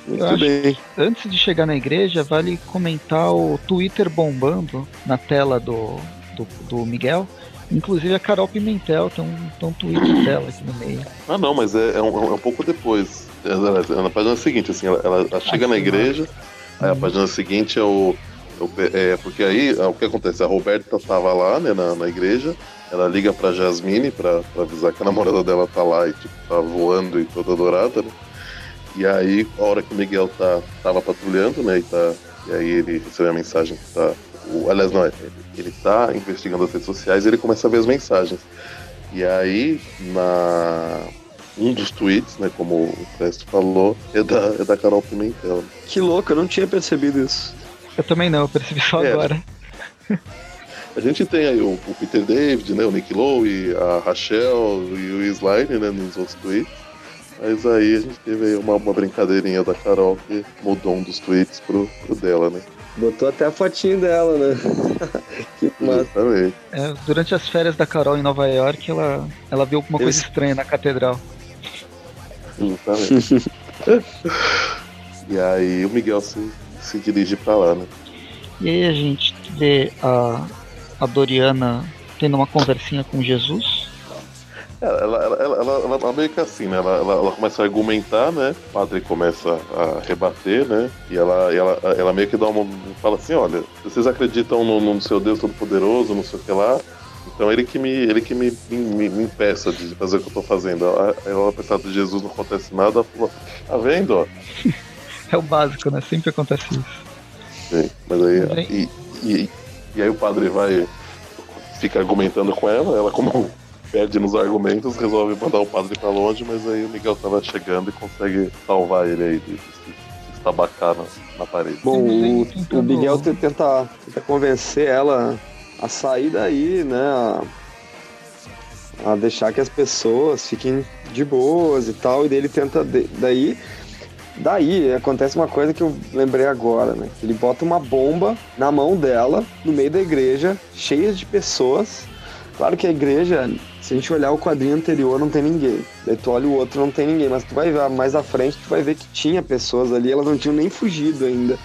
Muito bem. Antes de chegar na igreja, vale comentar o Twitter bombando na tela do, do, do Miguel. Inclusive a Carol Pimentel tem um, tem um Twitter dela aqui no meio. Ah não, mas é, é, um, é um pouco depois. É, é, na página seguinte, assim, ela, ela, ela chega ah, na igreja, aí a uhum. página seguinte é o. É, é, porque aí o que acontece? A Roberta estava lá, né, na, na igreja, ela liga pra Jasmine pra, pra, avisar que a namorada dela tá lá e tipo, tá voando e toda dourada, né? E aí, a hora que o Miguel tá, tava patrulhando, né? E, tá, e aí ele recebe a mensagem que tá. O, aliás, não, ele, ele tá investigando as redes sociais e ele começa a ver as mensagens. E aí, na. Um dos tweets, né, como o Presto falou, é da, é da Carol Pimentel. Que louco, eu não tinha percebido isso. Eu também não, eu percebi só é, agora. [LAUGHS] A gente tem aí o, o, Peter David, né, o Nick Lowe, a Rachel e o Slime, né, nos outros tweets. Mas aí a gente teve aí uma, uma brincadeirinha da Carol que mudou um dos tweets pro, pro dela, né? Botou até a fotinho dela, né? [LAUGHS] que massa. É, durante as férias da Carol em Nova York, ela, ela viu alguma coisa Eu- estranha na catedral. Exatamente. [LAUGHS] e aí o Miguel se, se dirige pra lá, né? E aí a gente vê a, a Doriana tendo uma conversinha com Jesus. Ela, ela, ela, ela, meio que assim, né? Ela, ela, começa a argumentar, né? O padre começa a rebater, né? E ela, e ela, ela meio que dá uma. fala assim: olha, vocês acreditam no, no seu Deus Todo-Poderoso, não sei o que lá. Então ele que me, ele que me, me, me impeça de fazer o que eu tô fazendo. Ela, apesar de Jesus não acontece nada, falou, tá vendo? [LAUGHS] É o básico, né? Sempre acontece isso. Sim, mas aí. Mas aí- E, e, e aí o padre vai. Fica argumentando com ela, ela como [LAUGHS] perde nos argumentos, resolve mandar o padre pra longe, mas aí o Miguel tava chegando e consegue salvar ele aí de, de se, estabacar na, na parede. Bom, o, Tentando- o Miguel te- tenta, tenta convencer ela a sair daí, né? A, a deixar que as pessoas fiquem de boas e tal. E daí ele tenta. de- daí. Daí acontece uma coisa que eu lembrei agora, né? Ele bota uma bomba na mão dela, no meio da igreja, cheia de pessoas. Claro que a igreja, se a gente olhar o quadrinho anterior, não tem ninguém. Daí tu olha o outro, não tem ninguém. Mas tu vai ver mais à frente, tu vai ver que tinha pessoas ali, elas não tinham nem fugido ainda.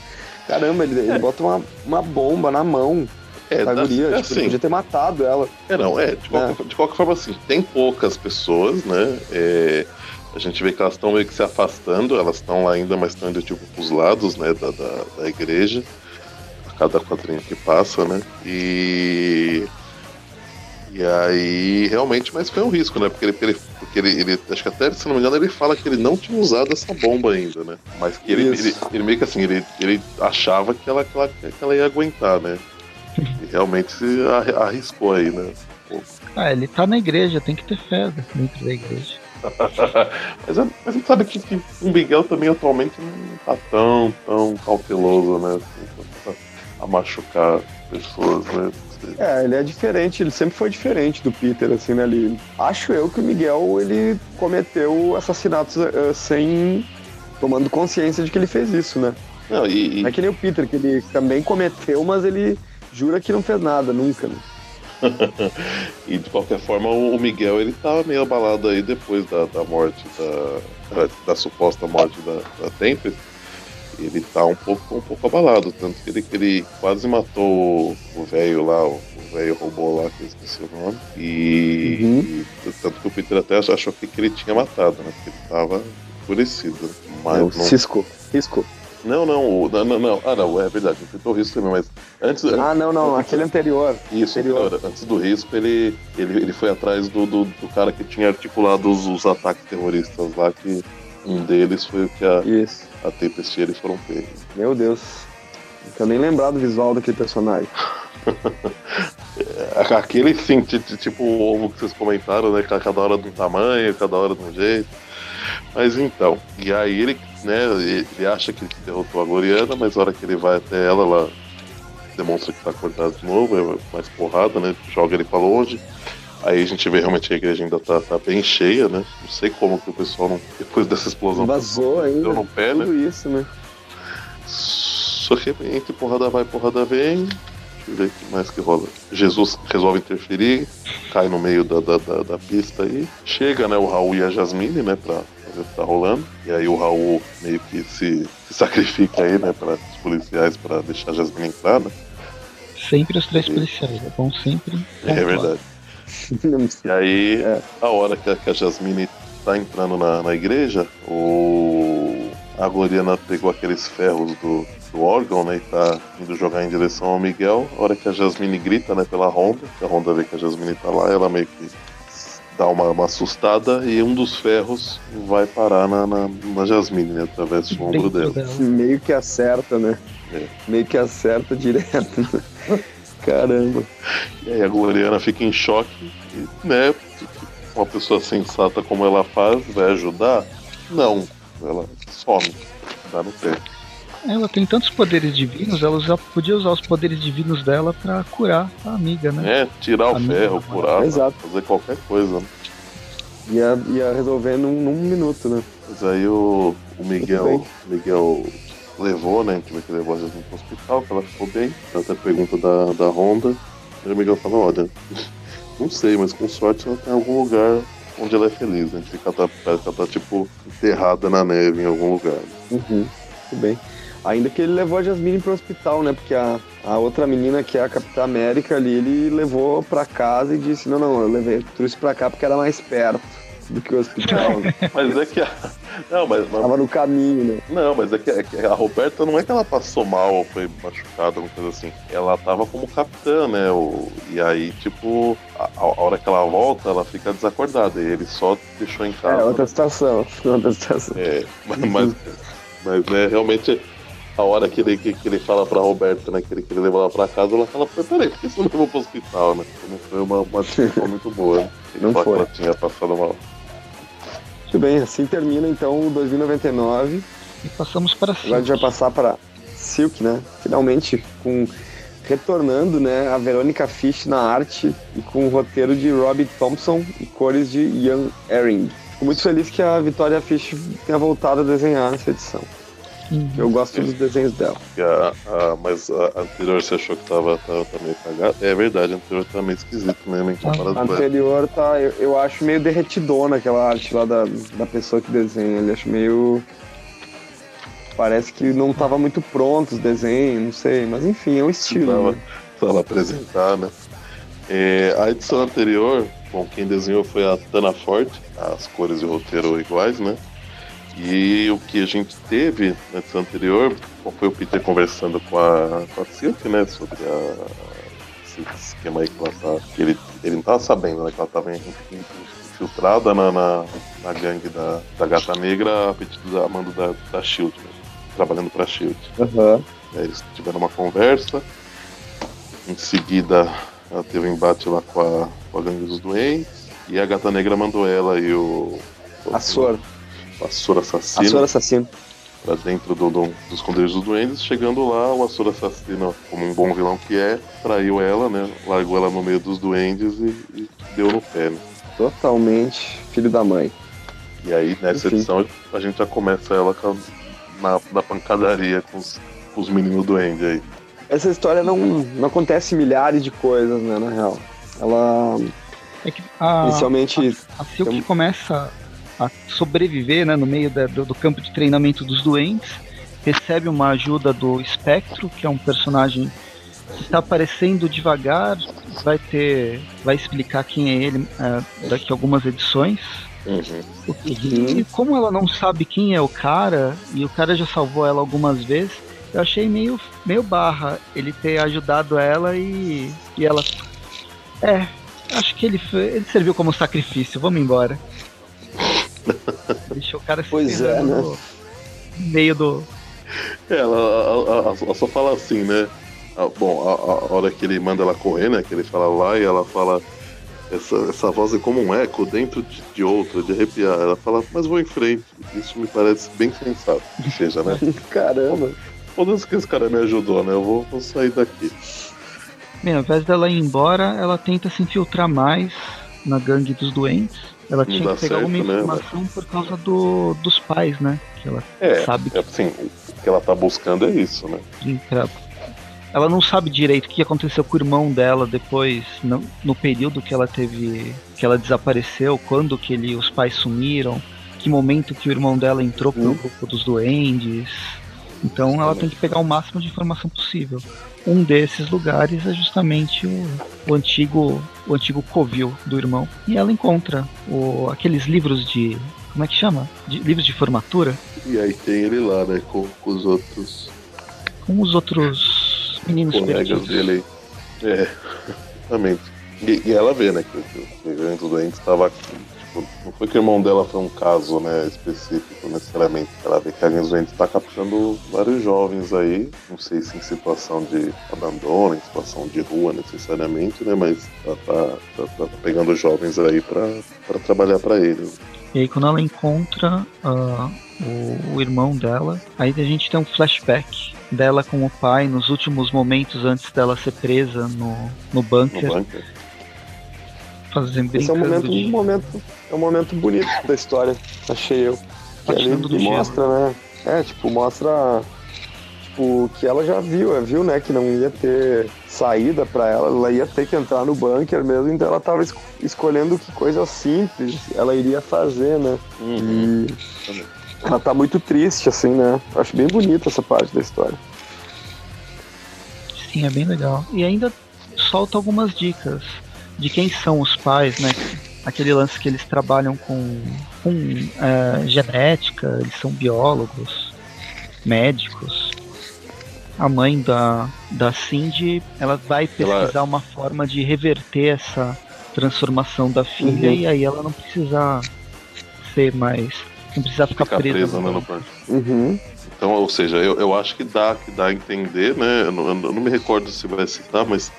Caramba, ele, ele bota uma, uma bomba na mão É, da guria. é tipo, assim, podia ter matado ela. é não, é, de qualquer, de qualquer forma assim, tem poucas pessoas, né? É, a gente vê que elas estão meio que se afastando, elas estão lá ainda, mas estão indo tipo pros lados, né, da, da, da igreja, a cada quadrinho que passa, né? E. E aí, realmente, mas foi um risco, né? Porque ele, ele- porque ele, ele- acho que até, se não me engano, ele fala que ele não tinha usado essa bomba ainda, né? Mas que ele, ele, ele meio que assim, ele, ele achava que ela, que ela, que ela ia aguentar, né? E realmente se arri- arriscou aí, né? Ah, ele tá na igreja, tem que ter fé dentro da igreja. [LAUGHS] mas, é- mas você sabe que, que o Miguel também atualmente não tá tão, tão cauteloso, né? Assim, a machucar pessoas, né? É, ele é diferente, ele sempre foi diferente do Peter, assim, né? Ele, acho eu que o Miguel, ele cometeu assassinatos eh, sem... tomando consciência de que ele fez isso, né? Não, e, e- Não é que nem o Peter, que ele também cometeu, mas ele jura que não fez nada, nunca, né? [LAUGHS] E de qualquer forma, o Miguel ele tava meio abalado aí depois da, da morte, da, da, da suposta morte da, da Tempest. Ele tá um pouco, um pouco abalado, tanto que ele, ele quase matou o velho lá, o velho robô lá, que eu esqueci o nome. E, Uhum. e tanto que o Peter até achou que, ele tinha matado, né? Porque ele tava enfurecido. Mas o não, Cisco. Cisco. Não, não, não, não, não. Ah, não, é verdade, ele tentou o risco também, mas antes. Ah, não, não, aquele anterior. Isso, Anterior. antes do risco, ele, ele, ele foi atrás do, do, do cara que tinha articulado os, os ataques terroristas lá, que um deles foi o que a, Isso. a Tempest e ele foram pegos. Meu Deus. Não nem lembrar do visual daquele personagem. [LAUGHS] Aquele sim, ti- ti- tipo o ovo que vocês comentaram, né? ca- Cada hora de um tamanho, cada hora de um jeito. Mas então, e aí ele, né, ele acha que ele derrotou a Gloriana, mas na hora que ele vai até ela, ela demonstra que tá acordado de novo, é mais porrada, né? Joga ele pra longe. Aí a gente vê realmente que a igreja ainda tá, tá bem cheia, né? Não sei como que o pessoal não. Depois dessa explosão. Vazou ainda. Deu no pé, né? Tudo isso, né? Só que entre porrada vai, porrada vem. Deixa eu ver o que mais que rola. Jesus resolve interferir, cai no meio da, da, da, da pista aí. Chega, né, o Raul e a Jasmine, né, pra, pra ver o que tá rolando. E aí o Raul meio que se, se sacrifica aí, né, para os policiais pra deixar a Jasmine entrar, né? Sempre os três policiais, é bom sempre. É verdade. E aí, É. a hora que a, que a Jasmine tá entrando na, na igreja, o... a Gloriana pegou aqueles ferros do, do órgão, né? E tá indo jogar em direção ao Miguel. A hora que a Jasmine grita, né, pela Honda, que a Honda vê que a Jasmine tá lá, ela meio que dá uma, uma assustada e um dos ferros vai parar na, na, na Jasmine, né, através do ombro dela. dela. Meio que acerta, né? É. Meio que acerta direto. né? Caramba. E aí a Gloriana fica em choque e, né, uma pessoa sensata como ela faz, vai ajudar? Não. Ela some. Dá no pé. Ela tem tantos poderes divinos, ela usa- podia usar os poderes divinos dela pra curar a amiga, né? É, tirar o Amiga, ferro, curar, Exato. fazer qualquer coisa. né? Ia, ia resolver num, num minuto, né? Mas aí o, o Miguel, Miguel levou, né? A gente vê que levou a Jasmine pro hospital, que ela ficou bem. Até pergunta da, da Honda. E o Miguel fala, olha, [LAUGHS] não sei, mas com sorte ela tem algum lugar onde ela é feliz, né? Fica, tá, parece que ela tá, tipo, enterrada na neve em algum lugar. Uhum, tudo bem. Ainda que ele levou a Jasmine pro hospital, né? Porque a, a outra menina, que é a Capitã América ali, ele levou pra casa e disse, não, não, eu levei, trouxe pra cá porque era mais perto do que o hospital. [LAUGHS] mas é que a... Não, mas. Tava no caminho, né? Não, mas é que, é que, a Roberta não é que ela passou mal ou foi machucada, alguma coisa assim. Ela tava como capitã, né? O... E aí, tipo, a, a, hora que ela volta, ela fica desacordada. E ele só deixou em casa. É, outra situação. [LAUGHS] Outra situação. É, mas, mas, mas né, realmente a hora que ele, que, que ele fala pra Roberta, né, que ele, que ele levou ela pra casa, ela fala, peraí, por que você não levou pro hospital, né? Não foi uma, uma discussão muito boa, né? [LAUGHS] Não foi. ela tinha passado mal. Muito bem, assim termina então o 2099. E passamos para Silk. Agora a gente vai passar para Silk, né? Finalmente, com retornando, né, a Verônica Fish na arte e com o roteiro de Robbie Thompson e cores de Ian Ehring. Fico muito feliz que a Vitória Fish tenha voltado a desenhar nessa edição. Uhum. Eu gosto dos desenhos dela. A, a, mas a anterior você achou que tava, tava, tava meio cagada? É verdade, a anterior tá meio esquisito mesmo, hein? A anterior tá, eu, eu, acho meio derretidona aquela arte lá da, da pessoa que desenha. Ele acho meio. Parece que não tava muito pronto os desenhos, não sei, mas enfim, é um estilo. Tava, né? tava apresentar, né? É, a edição anterior, bom, quem desenhou foi a Tana Forte, as cores e o roteiro iguais, né? E o que a gente teve na edição anterior foi o Peter conversando com a, com a Silk, né? Sobre a, esse esquema aí que ela tá. Que ele, ele não tava sabendo, né? Que ela tava infiltrada na, na, na gangue da, da Gata Negra a pedido da mando da, da Shield, né? trabalhando pra Shield. Uhum. Aí eles tiveram uma conversa. Em seguida, ela teve um embate lá com a, com a gangue dos doentes. E a Gata Negra mandou ela e o. A Sor Açor Assassino. Açor Assassino. Pra dentro do, do, dos esconderijos dos duendes. Chegando lá, o Açor Assassino, como um bom vilão que é, traiu ela, né? Largou ela no meio dos duendes e, e deu no pé, né? Totalmente filho da mãe. E aí, nessa Enfim. edição, a gente já começa ela na, na pancadaria com os, com os meninos duendes aí. Essa história não, não acontece milhares de coisas, né, na real. Ela. É que a, inicialmente. A, a Silk tem... começa a sobreviver né, no meio da, do, do, campo de treinamento dos doentes. Recebe uma ajuda do Espectro, que é um personagem que está aparecendo devagar, vai ter, vai explicar quem é ele é, daqui a algumas edições. Uhum. E como ela não sabe quem é o cara, e o cara já salvou ela algumas vezes, eu achei meio, meio barra ele ter ajudado ela e, e ela. É, acho que ele, ele serviu como sacrifício, vamos embora. [LAUGHS] Deixou o cara se pois é, né? no meio do. É, ela, ela, ela, só fala assim, né? Ah, bom, a, a, hora que ele manda ela correr, né? Que ele fala lá e ela fala. Essa, essa voz é como um eco dentro de, de outra, de arrepiar. Ela fala, mas vou em frente. Isso me parece bem sensato. Que seja, né? [LAUGHS] Caramba! Foda-se que esse cara me ajudou, né? Eu vou, vou sair daqui. Bem, ao invés dela ir embora, ela tenta se infiltrar mais na gangue dos doentes ela tinha que pegar certo, alguma né, informação né? por causa do, dos pais, né? Que ela é, sabe que... É, assim, o que ela tá buscando é isso, né? Ela não sabe direito o que aconteceu com o irmão dela depois, no, no período que ela teve. que ela desapareceu, quando que ele, os pais sumiram, que momento que o irmão dela entrou pro hum. grupo dos duendes. Então ela tem que pegar o máximo de informação possível. Um desses lugares é justamente o, o antigo o antigo covil do irmão. E ela encontra o, aqueles livros de. Como é que chama? De, livros de formatura. E aí tem ele lá, né? Com, com os outros. Com os outros meninos colegas dele. É, [LAUGHS] exatamente. E, e, ela vê, né? Que, que o Grande Doente estava não foi que o irmão dela foi um caso né, específico necessariamente. Ela vê que a Genswen está captando vários jovens aí, não sei se em situação de abandono, em situação de rua necessariamente, né? Mas ela tá, tá, tá pegando jovens aí para trabalhar para eles. E aí quando ela encontra uh, o, o, irmão dela, aí a gente tem um flashback dela com o pai nos últimos momentos antes dela ser presa no, no bunker. No bunker fazendo Esse é um momento, de... um momento, é um momento bonito da história, achei eu. Que ali que mostra, né? É, tipo, mostra tipo, que ela já viu, viu, né, que não ia ter saída para ela, ela ia ter que entrar no bunker mesmo, então ela tava es escolhendo que coisa simples ela iria fazer, né? Uhum. E ela tá muito triste, assim, né? Acho bem bonita essa parte da história. Sim, é bem legal. E ainda solta algumas dicas de quem são os pais, né? Aquele lance que eles trabalham com, com é, genética, eles são biólogos, médicos. A mãe da, da Cindy, ela vai pesquisar ela... uma forma de reverter essa transformação da filha uhum. e aí ela não precisa ser mais. Não precisa ficar, ficar presa, presa no, né, no uhum. Então, ou seja, eu, eu acho que dá, que dá a entender, né? Eu não, eu não me recordo se vai citar, mas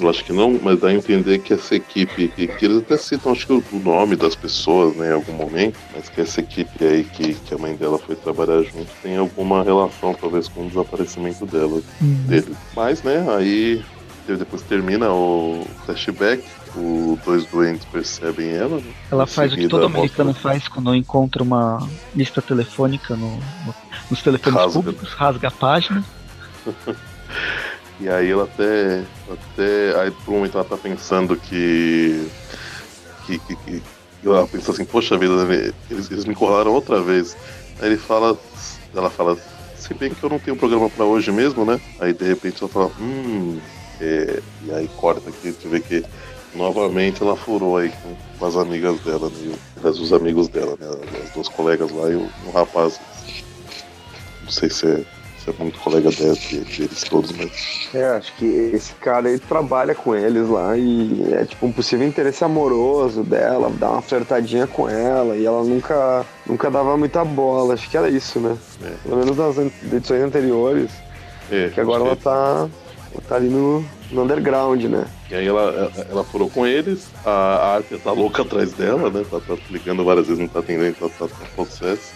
eu acho que não, mas dá a entender que essa equipe, que, que eles até citam, acho que o nome das pessoas, né, em algum momento, mas que essa equipe aí que, que a mãe dela foi trabalhar junto tem alguma relação, talvez, com o desaparecimento dela, uhum. dele. Mas, né, aí depois termina o flashback, os dois doentes percebem ela. Né? Ela faz o que todo americano mostra... faz quando encontra uma lista telefônica no, no, nos telefones rasga. públicos, rasga a página. [LAUGHS] E aí ela até. até aí por um momento ela tá pensando que. que, que, que ela pensa assim, poxa vida, né, eles, eles me encurralaram outra vez. Aí ele fala. Ela fala, se bem que eu não tenho programa para hoje mesmo, né? Aí de repente ela fala, hum. É, e aí corta aqui, tu vê que novamente ela furou aí com, as amigas dela, né? os amigos dela, né? As duas colegas lá e o rapaz. Não sei se é é muito colega deles, deles todos, mas. É, acho que esse cara ele trabalha com eles lá e é tipo um possível interesse amoroso dela, dá uma flertadinha com ela e ela nunca, nunca dava muita bola. Acho que era isso, né? É. Pelo menos nas edições anteriores. É, que agora ela tá, ela tá ali no, no underground, né? E aí ela, ela, ela furou com eles, a Arthur tá louca atrás dela, né? Tá, tá ligando várias vezes, não tá atendendo, tá, tá, tá processo.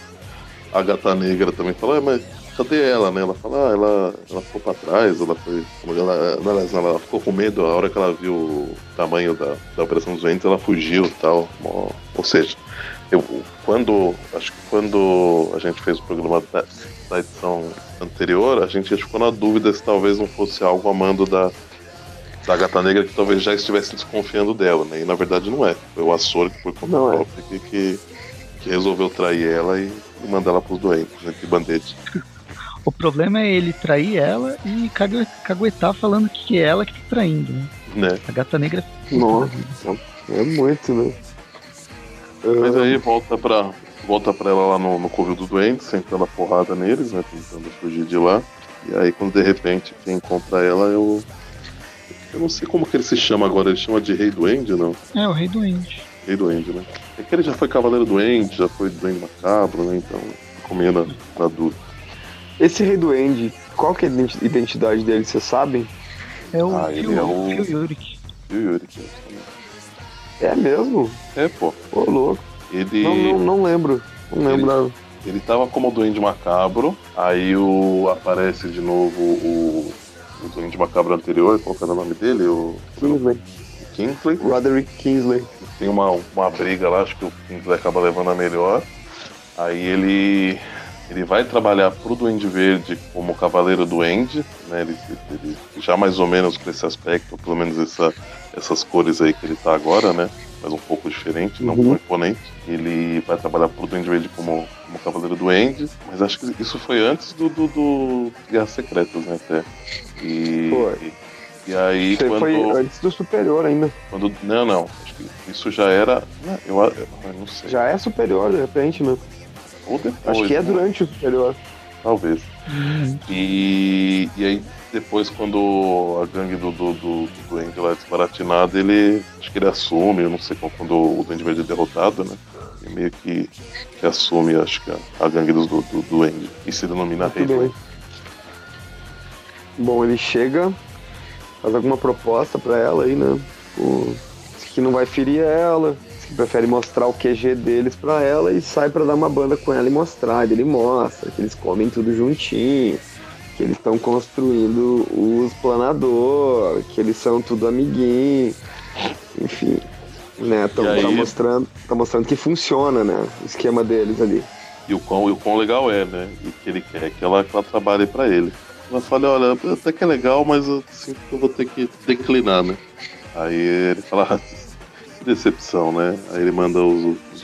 A gata negra também falou, é, mas cadê ela, né? Ela fala, ah, ela, ela ficou pra trás, ela foi. Ela, ela, ela, ficou com medo a hora que ela viu o tamanho da, da Operação dos Ventos, ela fugiu e tal. Ou seja, eu, quando. Acho que quando a gente fez o programa da, da edição anterior, a gente ficou na dúvida se talvez não fosse algo amando da, da gata negra que talvez já estivesse desconfiando dela, né? E na verdade não é. Foi o Açor que foi contra é. própria que, que, que, resolveu trair ela e, e mandar ela pros doentes, né? De band-aid. O problema é ele trair ela e caguetar falando que é ela que tá traindo, né? né? A gata negra é Nossa, é muito, né? Mas aí volta pra, volta pra ela lá no, no covil do doente, sentando a porrada neles, né? Tentando fugir de lá. E aí quando de repente quem encontra ela é o. Eu não sei como que ele se chama agora, ele chama de Rei Duende, não? É, o Rei Duende. Rei Duende, né? É que ele já foi Cavaleiro Duende, já foi Duende Macabro, né? Então, comendo na dúvida. Esse rei duende, qual que é a identidade dele, você sabe? É o ah, Phil, é o... Phil Yurik. Phil Yurik. É mesmo? É, pô. Ô, louco. Ele... Não, não, não lembro. Não lembro ele, ele tava como Duende Macabro, aí o... aparece de novo o, o Duende Macabro anterior, qual que era o nome dele? O... Kingsley. Kingsley? Roderick Kingsley. Tem uma, uma briga lá, acho que o Kingsley acaba levando a melhor. Aí ele ele vai trabalhar pro Duende Verde como Cavaleiro Duende, né? Ele, ele, já mais ou menos com esse aspecto, pelo menos essa, essas cores aí que ele tá agora, né? Mas um pouco diferente, não uhum. tão imponente. Ele vai trabalhar pro Duende Verde como, como Cavaleiro Duende, mas acho que isso foi antes do, do, do Guerras Secretas, né? Até. E, foi. E aí Você quando. Foi antes do superior ainda. Quando, não, não. Acho que isso já era. Eu, eu, eu não sei. Já é superior, de repente, né? Ou depois. Acho que é né? durante o superior. Talvez. Uhum. E, e aí, depois, quando a gangue do, do, do, do Duende lá é desbaratinada, ele. Acho que ele assume, eu não sei quando o Duende Verde é derrotado, né? Ele meio que, que assume, acho que a, a gangue do, do, do Duende. E se denomina Rei. Bom, ele chega, faz alguma proposta para ela aí, né? O, que não vai ferir ela, prefere mostrar o QG deles pra ela e sai para dar uma banda com ela e mostrar. Ele mostra que eles comem tudo juntinho, que eles estão construindo os planador, que eles são tudo amiguinho, enfim. Né, tão, tá, mostrando, tá mostrando que funciona, né? O esquema deles ali. e o quão, e o quão legal é, né? E que ele quer que ela, que ela trabalhe para ele. Ela fala, olha, até que é legal, mas eu sinto que eu vou ter que declinar, né? Aí ele fala, que decepção, né? Aí ele manda os, os,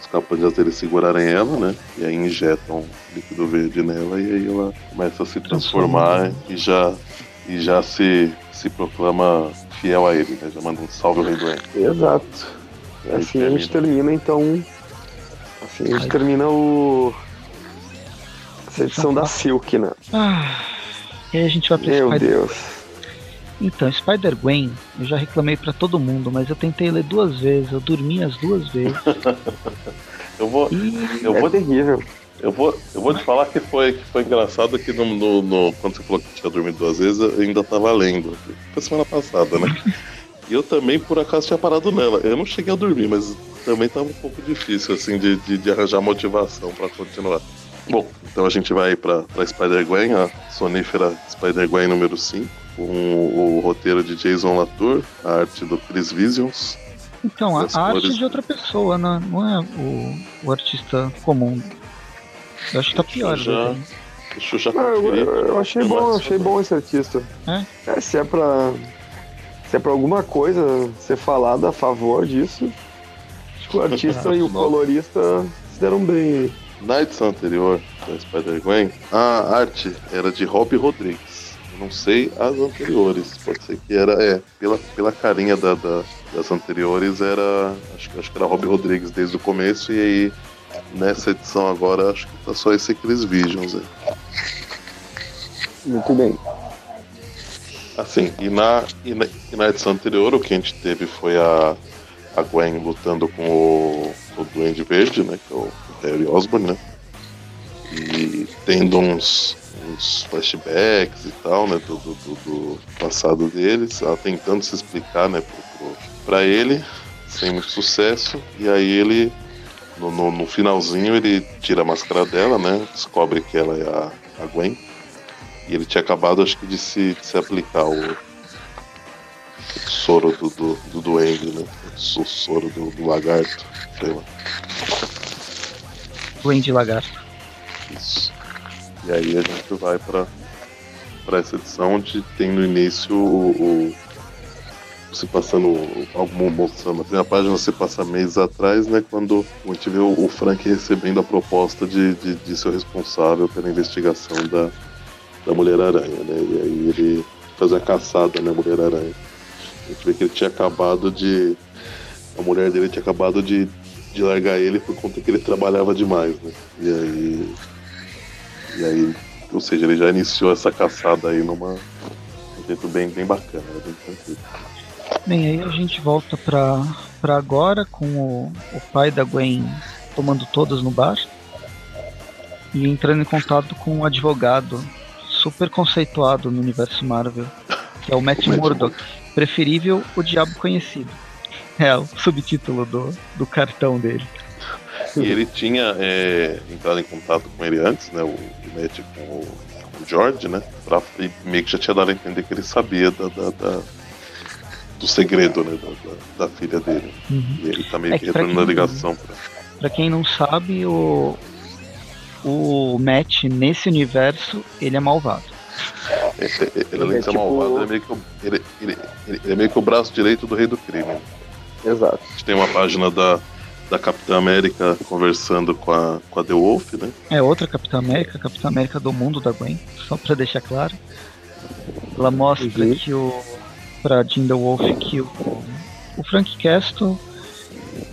os capangas dele segurarem ela, né? E aí injetam líquido verde nela e aí ela começa a se transformar e já, e já se, se proclama fiel a ele, né? Já manda um salve ao rei doente. Exato. Assim a gente termina então. Assim a gente termina o. Essa edição da Silk, né? Ah, e aí a gente vai pra Meu Deus. Então, Spider-Gwen, eu já reclamei pra todo mundo, mas eu tentei ler duas vezes, eu dormi as duas vezes. [LAUGHS] Eu vou, E eu é vou, terrível. eu vou, eu vou te falar que foi, que foi engraçado que no, no- no- quando você falou que tinha dormido duas vezes, eu ainda tava lendo. Foi semana passada, né? [LAUGHS] E eu também, por acaso, tinha parado nela. Eu não cheguei a dormir, mas também tava um pouco difícil, assim, de, de, de arranjar motivação pra continuar. Bom, então a gente vai pra, pra Spider-Gwen, a sonífera Spider-Gwen número 5, com o, o roteiro de Jason Latour, a arte do Chris Visions. então, a arte cores- é de outra pessoa, né? não é o, o artista comum. Eu acho que tá pior. Já- né? Deixa eu já Ah, eu, eu- achei bom, eu achei bom esse artista. É? se é pra. Se é pra alguma coisa ser falada a favor disso, acho que o artista [LAUGHS] e o colorista se deram bem. Na edição anterior da Spider-Gwen, a arte era de Rob Rodrigues. Eu não sei as anteriores. Pode ser que era. É, pela, pela carinha da, da- das anteriores era. Acho, que- acho que era Rob Rodrigues desde o começo. E aí, nessa edição agora, acho que tá só esse Chris Visions aí. Muito bem. Assim, e na, e na, e na edição anterior, o que a gente teve foi a, a Gwen lutando com o, o Duende Verde, né? Que é o Harry Osborn, né? E tendo uns, uns flashbacks e tal, né? Do, do, do- do passado deles, ela tentando se explicar, né? Pra ele, sem muito sucesso. E aí ele, no, no, no finalzinho, ele tira a máscara dela, né? Descobre que ela é a, a Gwen. E ele tinha acabado, acho que, de se, de se aplicar o, o soro do, do, do duende, né? O soro do, do lagarto. Sei lá. Duende Lagarto. Isso. E aí a gente vai pra, pra essa edição onde tem no início o. o- se passando algum mostrando na primeira página você passa meses atrás, né? Quando a gente vê o, o Frank recebendo a proposta de, de, de ser o responsável pela investigação da, da Mulher-Aranha, né? E aí ele faz a caçada na Mulher-Aranha. A gente vê que ele tinha acabado de. A mulher dele tinha acabado de, de largar ele por conta que ele trabalhava demais, né? E aí. E aí. Ou seja, ele já iniciou essa caçada aí numa. Um jeito bem, bem bacana, né? bem tranquilo. Bem, aí a gente volta pra, pra agora com o, o pai da Gwen tomando todas no bar e entrando em contato com um advogado super conceituado no universo Marvel, que é o Matt O Matt Murdock. Preferível o Diabo Conhecido. É o subtítulo do, do cartão dele. E ele tinha é, entrado em contato com ele antes, né? O, o Matt com o, com o George, né? Pra, e meio que já tinha dado a entender que ele sabia da, da- da- do segredo, né? Da, da- da filha dele. E ele tá meio É que que retornando a ligação pra. Pra quem não sabe, o, o Matt nesse universo ele é malvado. Ele, ele, ele, ser tipo- malvado, ele é, meio que, o- ele, ele- ele- ele é meio que o braço direito do rei do crime. Exato. A gente tem uma página da, da Capitã América conversando com a, com a The Wolf, né? É outra Capitã América, a Capitã América do mundo da Gwen, só pra deixar claro. Ela mostra Uhum. que o. pra Jean the Wolf que o, o Frank Castle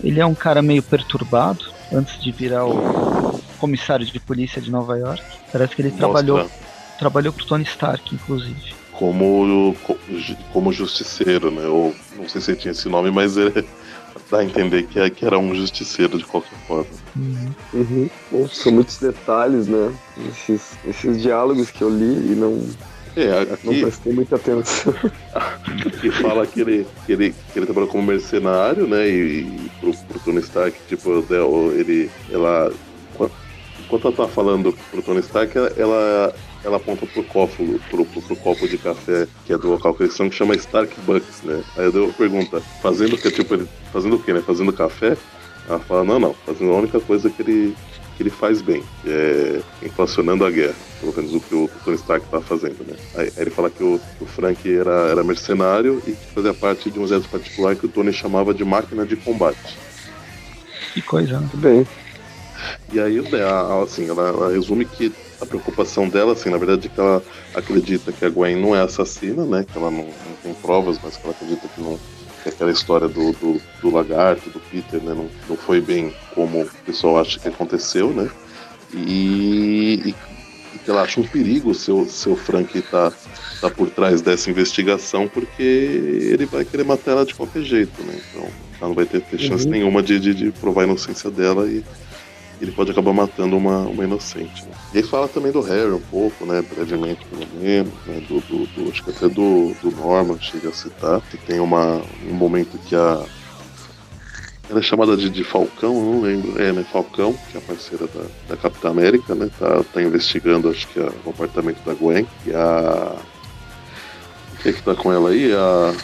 ele é um cara meio perturbado antes de virar o comissário de polícia de Nova York. Parece que ele Mostra trabalhou, trabalhou pro Tony Stark, inclusive. Como, como justiceiro, né? Ou não sei se ele tinha esse nome, mas ele dá a entender que, é- que era um justiceiro de qualquer forma. Uhum. Uhum. Nossa, são muitos detalhes, né? Esses, esses diálogos que eu li e não, É, não aqui, prestei muita atenção. [LAUGHS] aqui fala que ele, que, ele, que ele trabalhou como mercenário, né? E, e pro, pro Tony Stark, tipo, né, ele. Ela. Enquanto ela tá falando pro Tony Stark, ela, ela, aponta pro copo, pro, pro, pro copo de café que é do local que eles são, que chama Starbucks, né? Aí eu pergunta, fazendo o que? Tipo, ele fazendo o quê, né? Fazendo café? Ela fala, não, não, fazendo a única coisa que ele, que ele faz bem, que é inflacionando a guerra, pelo menos o que o Tony Stark tá fazendo, né? Aí, aí ele fala que o, que o, Frank era, era mercenário e que fazia parte de um exército particular que o Tony chamava de máquina de combate. Que coisa, né? Muito bem. E aí, né, assim, ela, ela resume que a preocupação dela, assim, na verdade, é que ela acredita que a Gwen não é assassina, né? Que ela não, não tem provas, mas que ela acredita que não. Que aquela história do, do, do lagarto, do Peter, né? Não, não foi bem como o pessoal acha que aconteceu, né? E, e, e que ela acha um perigo se o seu Frank tá, tá por trás dessa investigação, porque ele vai querer matar ela de qualquer jeito, né? Então ela não vai ter, ter chance uhum. nenhuma de, de, de provar a inocência dela e ele pode acabar matando uma, uma inocente. Né? E aí fala também do Harry um pouco, né? Brevemente, pelo menos, né? Do, do, do, acho que até do, do Norman chega a citar, que tem uma, um momento que a. Ela é chamada de, de Falcão, não lembro. É, né? Falcão, que é a parceira da, da Capitã América, né? Tá, tá investigando, acho que, a, o apartamento da Gwen. E a. Quem é que tá com ela aí? A.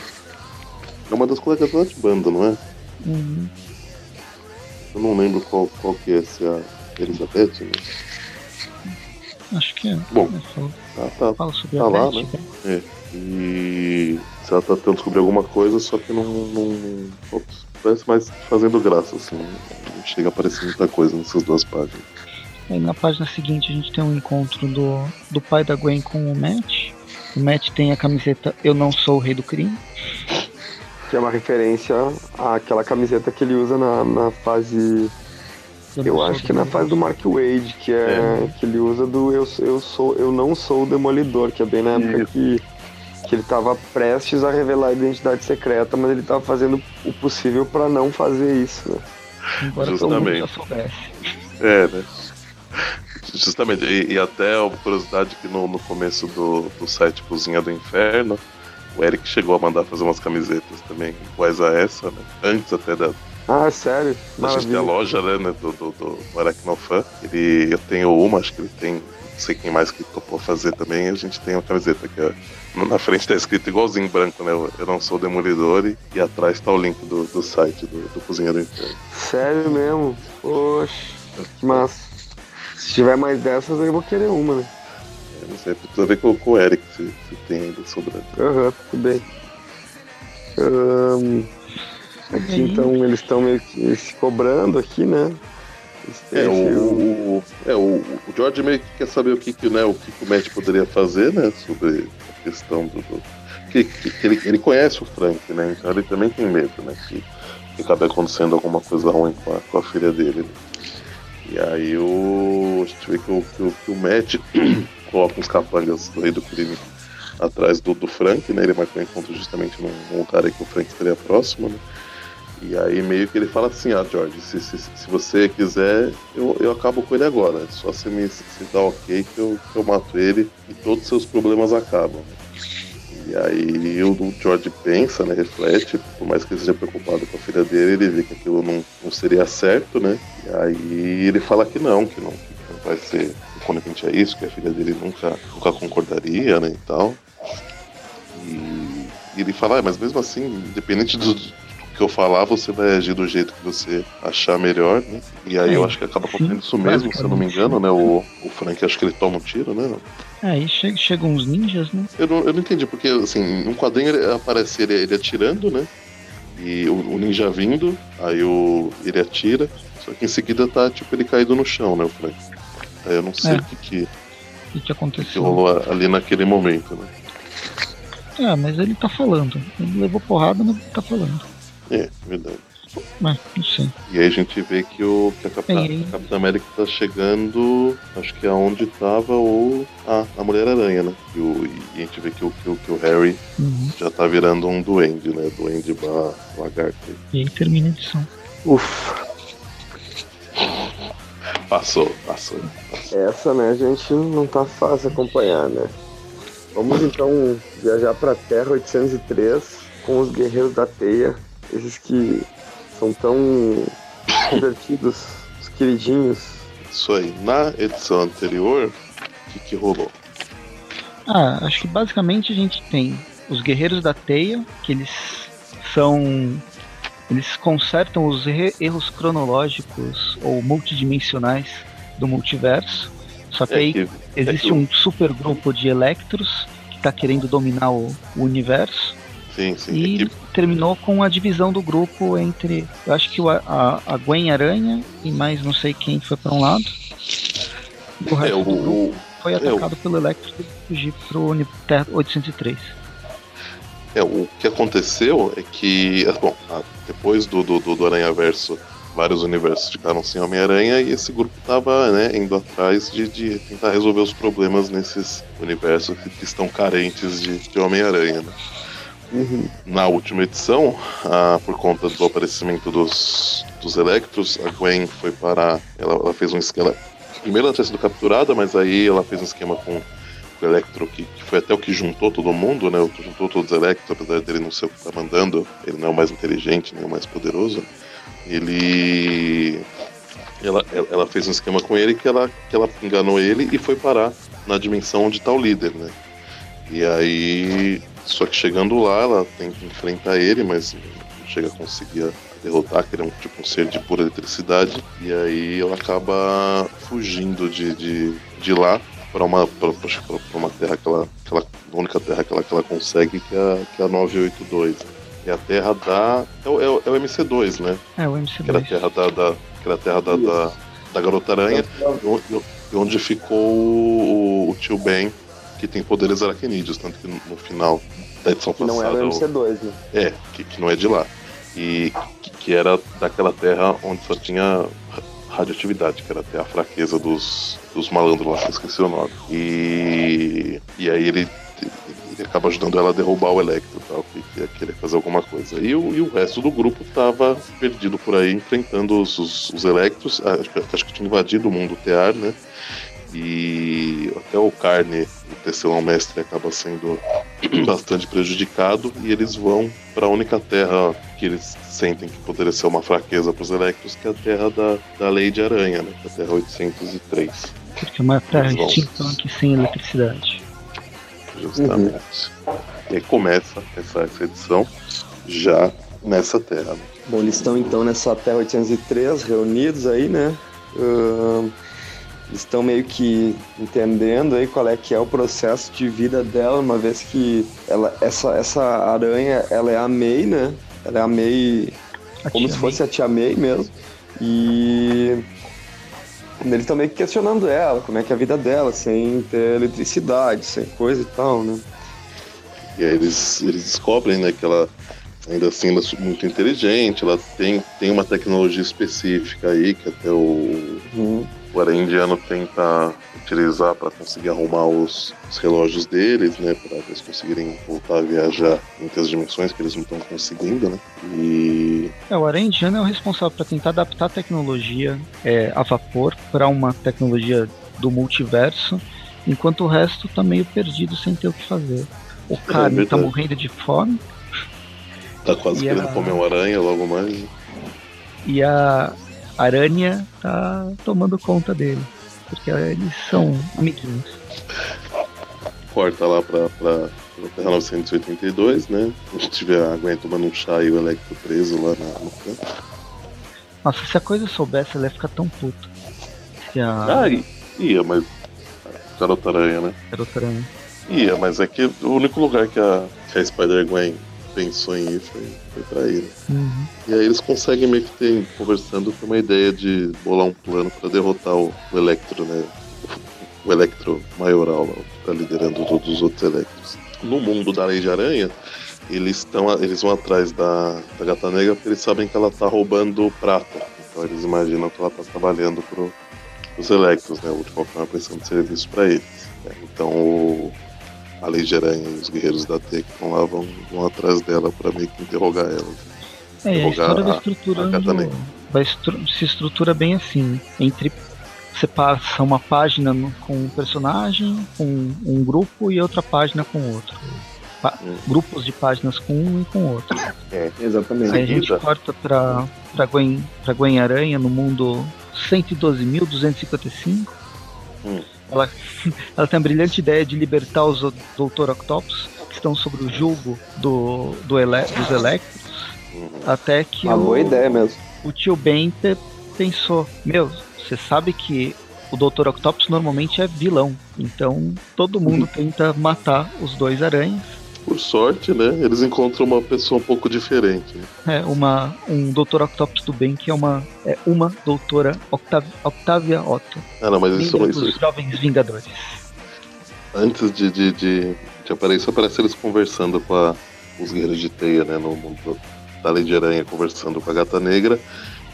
É uma das colegas lá de banda, não é? Uhum. Eu não lembro qual, qual que é, se é a Elizabeth, né? Acho que é. Bom, tá, tá, Fala sobre tá a lá, né? É. E se ela tá tentando descobrir alguma coisa, só que não. não ops, parece mais fazendo graça, assim. Não chega a aparecer muita coisa nessas duas páginas. Aí na página seguinte a gente tem um encontro do, do pai da Gwen com o Matt. O Matt tem a camiseta Eu Não Sou o Rei do Crime que é uma referência àquela camiseta que ele usa na, na fase. Eu acho que é na fase do Mark Wade, que é, é. que ele usa do eu, eu sou eu não sou o demolidor, que é bem na época que, que ele estava prestes a revelar a identidade secreta, mas ele estava fazendo o possível para não fazer isso, né? Embora Justamente. É, né? Justamente, e, e, até uma curiosidade que no, no começo do, do site Cozinha do Inferno, o Eric chegou a mandar fazer umas camisetas também iguais a essa, né? Antes até da. Ah, sério? A gente tem a loja, né, né do, do, do, Aracnofan. Ele, eu tenho uma, acho que ele tem. Não sei quem mais que topou fazer também. A gente tem uma camiseta que é, na frente tá escrito igualzinho branco, né? Eu não sou demolidor e, e atrás tá o link do, do site do, do Cozinheiro Inferno. Sério mesmo? Poxa, que massa. Se tiver mais dessas, eu vou querer uma, né? Não sei, precisa ver com, com o Eric se, se tem ainda sobrando. Aham, uhum, tudo bem. Um, aqui então eles estão meio que se cobrando aqui, né? É, o, o, é, o, o George meio que quer saber o que, que, né, o, que, que o Matt poderia fazer, né? Sobre a questão do. do que, que, ele, ele conhece o Frank, né? Então ele também tem medo, né? Que, que acabe acontecendo alguma coisa ruim com a, com a filha dele. Né? E aí o. A gente vê que o, que o, que o Matt [CLEARS THROAT] coloca uns capangas do rei do crime atrás do, do Frank, né? Ele marcou um encontro justamente num, num lugar aí que o Frank estaria próximo, né? E aí meio que ele fala assim, ah George, se, se, se você quiser, eu, eu acabo com ele agora. Só você me se dá ok que eu, que eu mato ele e todos os seus problemas acabam. E aí o George pensa, né, reflete, por mais que ele seja preocupado com a filha dele, ele vê que aquilo não, não seria certo, né? E aí ele fala que não, que não, que não vai ser conivente a isso, que a filha dele nunca, nunca concordaria, né, e tal. E, e ele fala, ah, mas mesmo assim, independente do, do, que eu falar, você vai agir do jeito que você achar melhor, né? E aí é, eu acho que acaba acontecendo isso mesmo, se eu não me engano, né? O, o Frank acho que ele toma um tiro, né? É, aí chega, chegam uns ninjas, né? Eu não, eu não entendi, porque assim, um quadrinho ele aparece ele, ele atirando, né? E o, o, ninja vindo, aí o, ele atira, só que em seguida tá tipo ele caído no chão, né, o Frank? Eu não sei é. o que que, que, que aconteceu. Que rolou ali naquele momento, né? É, mas ele tá falando. Ele levou porrada, mas ele tá falando. É, verdade. Mas, não sei. E aí a gente vê que, o, que a, Capitã, a Capitã América tá chegando, acho que é onde tava o. Ah, a Mulher-Aranha, né? E, o, e a gente vê que o, que o, que o Harry uhum. já tá virando um duende, né? Duende barra lagarto. E aí termina a edição. Ufa. Passou, passou, Essa, né, gente, não tá fácil acompanhar, né? Vamos então viajar pra Terra 803 com os Guerreiros da Teia, esses que são tão [COUGHS] divertidos, os queridinhos. Isso aí. Na edição anterior, o que, que rolou? Ah, acho que basicamente a gente tem os Guerreiros da Teia, que eles são eles consertam os erros cronológicos ou multidimensionais do multiverso. Só que é aí que, existe é que... um super grupo de Electros que está querendo dominar o, o universo. Sim, sim. E é que... terminou com a divisão do grupo entre. Eu acho que o, a, a Gwen Aranha e mais não sei quem foi para um lado. O resto é, o, do grupo foi atacado pelo Electro e fugir pro Terra 803. É, o que aconteceu é que, bom, depois do, do, do Aranha Verso vários universos ficaram sem Homem-Aranha e esse grupo estava né, indo atrás de, de, tentar resolver os problemas nesses universos que, estão carentes de, de Homem-Aranha. Né? Uhum. Na última edição, ah, por conta do aparecimento dos, dos Electros, a Gwen foi para. Ela, ela fez um esquema. Primeiro ela tinha sido capturada, mas aí ela fez um esquema com o Electro, que, que, foi até o que juntou todo mundo, né? Juntou todos os Electros, apesar dele não ser o que está mandando, ele não é o mais inteligente, nem o mais poderoso ele ela, ela fez um esquema com ele que ela, que ela enganou ele e foi parar na dimensão onde está o líder, né? E aí, só que chegando lá, ela tem que enfrentar ele, mas não chega a conseguir derrotar, que ele é um tipo um ser de pura eletricidade. E aí ela acaba fugindo de, de, de lá para uma, pra, pra, pra, uma terra que ela, que ela. A única terra que ela, que ela consegue, que é, a, que é a 982. É a terra da. É o, é o, é o MC2, né? É o MC2. Que era a terra da. da que era a terra da, da, da Garota Aranha. E onde ficou o, o, tio Ben, que tem poderes aracnídeos, tanto que no, no final da edição que passada. Não é o MC2, né? É, que, que não é de lá. E que, que era daquela terra onde só tinha radioatividade, que era até a fraqueza dos, dos malandros lá, que eu esqueci o nome. E, e aí ele ele acaba ajudando ela a derrubar o Electro, tal, que, ia querer fazer alguma coisa. E o, e o resto do grupo estava perdido por aí, enfrentando os, os, os Electros. Ah, acho, acho, que tinha invadido o mundo Tear, né? E até o Carne, o Tecelão Mestre, acaba sendo [CLEARS THROAT] bastante prejudicado. E eles vão para a única terra que eles sentem que poderia ser uma fraqueza para os Electros, que é a terra da, da Lei de Aranha, né? Que é a Terra 803. Porque é uma terra steampunk sem eletricidade justamente. Uhum. E aí começa essa, essa edição já nessa terra. Né? Bom, eles estão então nessa Terra 803 reunidos aí, né? Uh, estão meio que entendendo aí qual é que é o processo de vida dela, uma vez que ela, essa, essa aranha, ela é a May, né? Ela é a May, a como se fosse May. a tia May mesmo. E eles estão meio que questionando ela, como é que é a vida dela, sem ter eletricidade, sem coisa e tal, né? E aí eles, eles descobrem, né, que ela ainda assim ela é muito inteligente, ela tem, tem uma tecnologia específica aí, que até o, uhum. O Aranha Indiano tenta utilizar para conseguir arrumar os, os, relógios deles, né, para eles conseguirem voltar a viajar entre as dimensões que eles não estão conseguindo, né. E é, o Aranha Indiano é o responsável para tentar adaptar a tecnologia é, a vapor para uma tecnologia do multiverso, enquanto o resto tá meio perdido sem ter o que fazer. O cara é tá morrendo de fome, Tá quase querendo a... comer uma aranha logo mais. E a aranha tá tomando conta dele. Porque eles são amiguinhos. Corta lá pra, pra, pra Terra 982, né? A gente tiver a Gwen tomando um chá e o Electro preso lá na, no canto. Nossa, se a coisa soubesse, ela ia ficar tão puto. Se a... Ah, ia, mas. Garota Aranha, né? Garota Aranha. Ia, mas é que o único lugar que a, que a Spider-Gwen pensou em ir foi, foi pra ele. Uhum. E aí eles conseguem meio que ter, conversando, com uma ideia de bolar um plano para derrotar o, o Electro, né? O Electro maioral, que tá liderando todos os outros Electros. No mundo da Lei de Aranha, eles, estão eles vão atrás da, da Gata Negra porque eles sabem que ela tá roubando prata. Então eles imaginam que ela tá trabalhando pro, os Electros, né? De qualquer forma, prestando serviço para eles. Então o, a Lei de Aranha e os guerreiros da T que estão lá vão, vão atrás dela para meio que interrogar ela. É, interrogar a história vai estruturando. vai estru se estrutura bem assim. Entre você passa uma página com um personagem, com um grupo e outra página com outro. Pa hum. Grupos de páginas com um e com outro. É, exatamente. Aí a gente corta pra, pra, Gwen, pra Gwen Aranha no mundo 112.255. Hum. Ela, [LAUGHS] ela tem a brilhante ideia de libertar os Dr. Octopus, que estão sob o julgo do, do ele, dos Electros, até que Uma o, boa ideia mesmo. o tio Ben pensou, meu, você sabe que o Dr. Octopus normalmente é vilão. Então todo mundo [LAUGHS] tenta matar os dois aranhas. Por sorte, né? Eles encontram uma pessoa um pouco diferente. É, uma, um Dr. Octopus do bem, que é uma, é uma doutora Octav, Octavia Otto. Ah, não, mas isso, líder isso, dos Jovens Vingadores. antes de, de, de, de aparecer, aparece eles conversando com a- os guerreiros de teia, né? No mundo da Lei de Aranha conversando com a gata negra.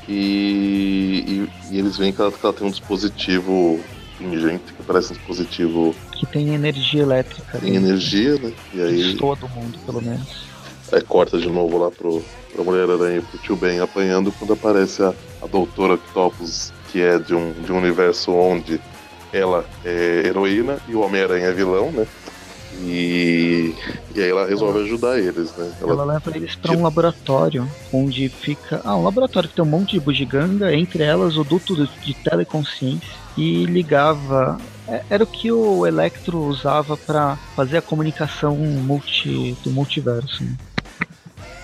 E, e, e eles veem que ela, que ela tem um dispositivo pingente, que parece um dispositivo Que tem energia elétrica. em dentro. energia, né? E aí, Todo mundo, pelo menos. aí corta de novo lá pro, pra Mulher-Aranha e pro Tio Ben apanhando quando aparece a, a Doutora Octopus, que é de um, de um universo onde ela é heroína e o Homem-Aranha é vilão, né? E, e aí ela resolve ajudar eles, né? Ela, Ela leva eles pra um laboratório onde fica. Ah, um laboratório que tem um monte de bugiganga, entre elas o duto de- de teleconsciência e ligava. é- Era o que o Electro usava pra fazer a comunicação multi, do multiverso. né?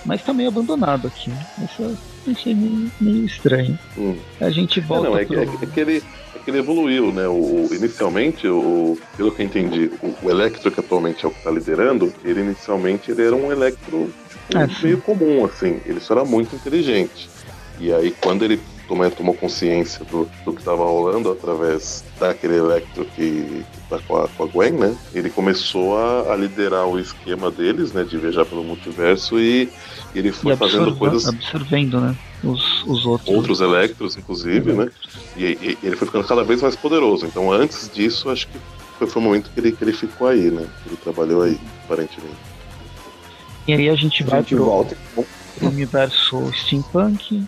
Mas tá meio abandonado aqui. Isso eu achei meio, meio estranho. hum. A gente É, volta não, é, que- pro... é que- é que ele, é que ele evoluiu, né? O, inicialmente, o, pelo que eu entendi, o, o Electro, que atualmente é o que tá liderando, ele inicialmente ele era um Electro tipo, É, sim. meio comum, assim. Ele só era muito inteligente. E aí, quando ele tomou, tomou consciência do, do que estava rolando através daquele Electro que, que tá com a, com a Gwen, né? Ele começou a, a liderar o esquema deles, né? De viajar pelo multiverso e ele E foi fazendo absorva- coisas absorvendo, né? Os, os outros. outros Electros, inclusive, né? E, e- ele foi ficando cada vez mais poderoso. Então, antes disso, acho que foi, foi o momento que ele, que ele ficou aí, né? Que ele trabalhou aí, aparentemente. E aí a gente A vai gente pro, volta. pro universo steampunk.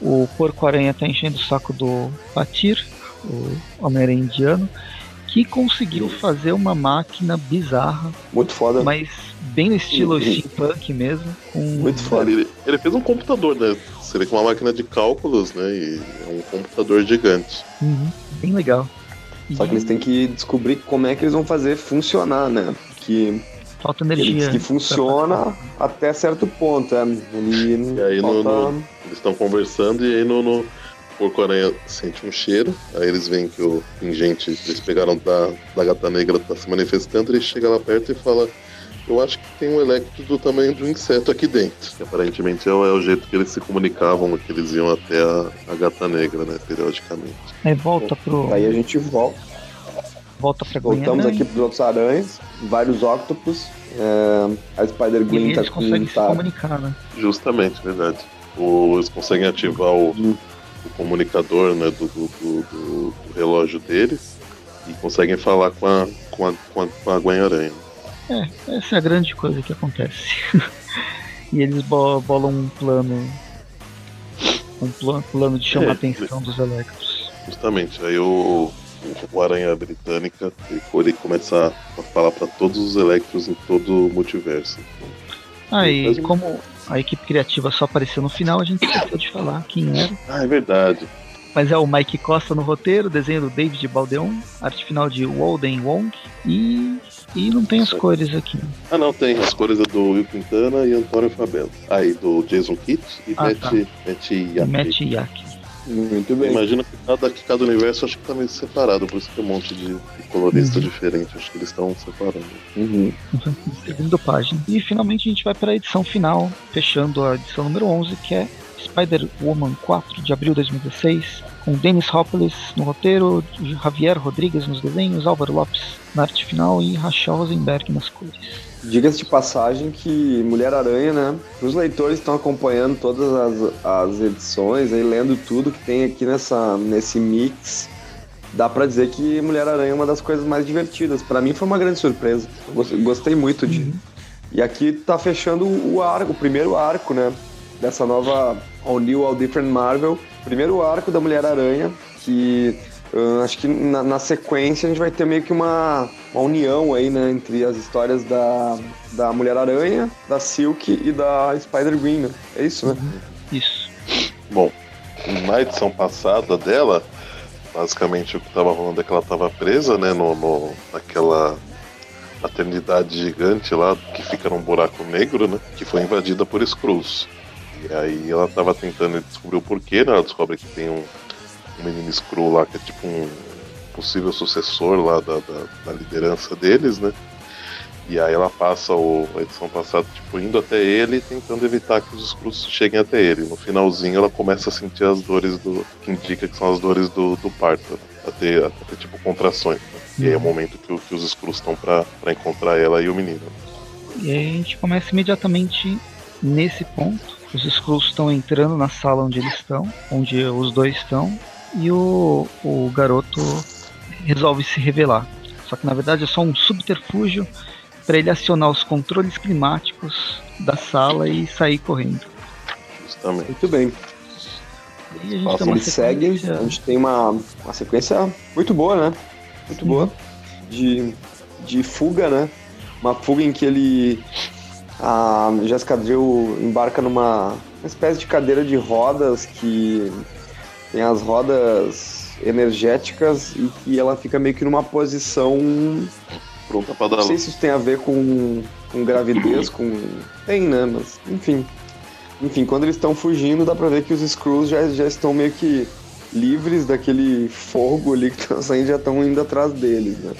O Porco-Aranha tá enchendo o saco do Patir, o Homem-Aranha indiano, que conseguiu fazer uma máquina bizarra, Muito foda. mas bem no estilo Uhum. steampunk mesmo, com Muito foda. Ele, ele fez um computador, né? Seria com uma máquina de cálculos, né? E é um computador gigante. Uhum, bem legal. Só que eles têm que descobrir como é que eles vão fazer funcionar, né? Que Falta ele energia. diz que funciona até certo ponto. É. Ele E aí no- falta... no- Eles estão conversando e aí no, no Porco-Aranha sente um cheiro. Aí eles veem que o pingente eles pegaram da, da gata negra tá se manifestando. Ele chega lá perto e fala: Eu acho que tem um Electro do tamanho de um inseto aqui dentro. Que aparentemente é o, é o jeito que eles se comunicavam, que eles iam até a, a gata negra, né? Periodicamente. Aí volta pro. Aí a gente volta. Volta pra Voltamos aqui pros outros aranhas, vários octopus. É, a Spider-Gwen E tá eles com conseguem se tá, comunicar, né? Justamente, verdade. O- eles conseguem ativar o, o comunicador né, do, do- do- do- do relógio deles e conseguem falar com a, com a, com a, com a Gwen Aranha. É, essa é a grande coisa que acontece. [LAUGHS] e eles bo- bolam um plano. Um plano, plano de chamar É, a atenção dos Electros. Justamente, aí o, o Aranha Britânica ele, ele começa a falar para todos os Electros em todo o multiverso. Ah, e Mas um- como a equipe criativa só apareceu no final, a gente esqueceu de falar quem era. Ah, é verdade. Mas é o Mike Costa no roteiro, desenho do David Baldeon, arte final de Walden Wong e. E não tem as cores aqui. Ah, não, tem. As cores é do Will Quintana e Antônio Fabelo. Aí, do Jason Kidd e Ah, Matt, tá. Matt E. Muito bem. Imagina que cada, que cada universo acho que tá meio separado, por isso que tem um monte de, de colorista Uhum. diferente. Acho que eles estão separando. Uhum. Segunda página. E finalmente a gente vai para a edição final, fechando a edição número 11, que é Spider-Woman 4, de abril de 2016, com Dennis Hopeless no roteiro, Javier Rodrigues nos desenhos, Álvaro Lopes na arte final e Rachel Rosenberg nas cores. Diga-se de passagem que Mulher-Aranha, né? Os leitores estão acompanhando todas as, as edições, aí lendo tudo que tem aqui nessa, nesse mix. Dá pra dizer que Mulher-Aranha é uma das coisas mais divertidas. Pra mim foi uma grande surpresa. Gostei muito de. E aqui tá fechando o arco, o primeiro arco, né? Dessa nova All New, All Different Marvel. Primeiro arco da Mulher-Aranha, que ah, acho que na, na sequência a gente vai ter meio que uma, uma união aí, né? Entre as histórias da, da Mulher-Aranha, da Silk e da Spider-Gwen, né? É isso, né? Isso. Bom, na edição passada dela, basicamente o que tava rolando é que ela tava presa, né, no, no- naquela maternidade gigante lá, que fica num buraco negro, né, que foi invadida por Skrulls. E aí ela tava tentando descobrir o porquê, né, ela descobre que tem um, um menino Skrull lá, que é tipo um possível sucessor lá da, da, da liderança deles, né? E aí ela passa o, a edição passada, tipo, indo até ele tentando evitar que os Skrulls cheguem até ele. No finalzinho ela começa a sentir as dores do. que indica que são as dores do, do parto. Até, até tipo contrações. Né? E aí é o uhum. momento que, que os Skrulls estão pra, pra encontrar ela e o menino. E aí a gente começa imediatamente nesse ponto. Os Skrulls estão entrando na sala onde eles estão, onde os dois estão, e o, o garoto resolve se revelar. Só que na verdade é só um subterfúgio para ele acionar os controles climáticos da sala e sair correndo. Justamente. Muito bem. E a gente ele segue, a gente tem uma, uma sequência muito boa, né? Muito Sim. boa. De, de fuga, né? Uma fuga em que ele. A Jessica Drill embarca numa uma espécie de cadeira de rodas que tem as rodas energéticas e que ela fica meio que numa posição pronta pra dar. Não sei se isso tem a ver com, com gravidez, com. Tem, né? Mas, enfim. Enfim, quando eles estão fugindo, dá pra ver que os Screws já, já estão meio que livres daquele fogo ali que tá saindo, já estão indo atrás deles, né?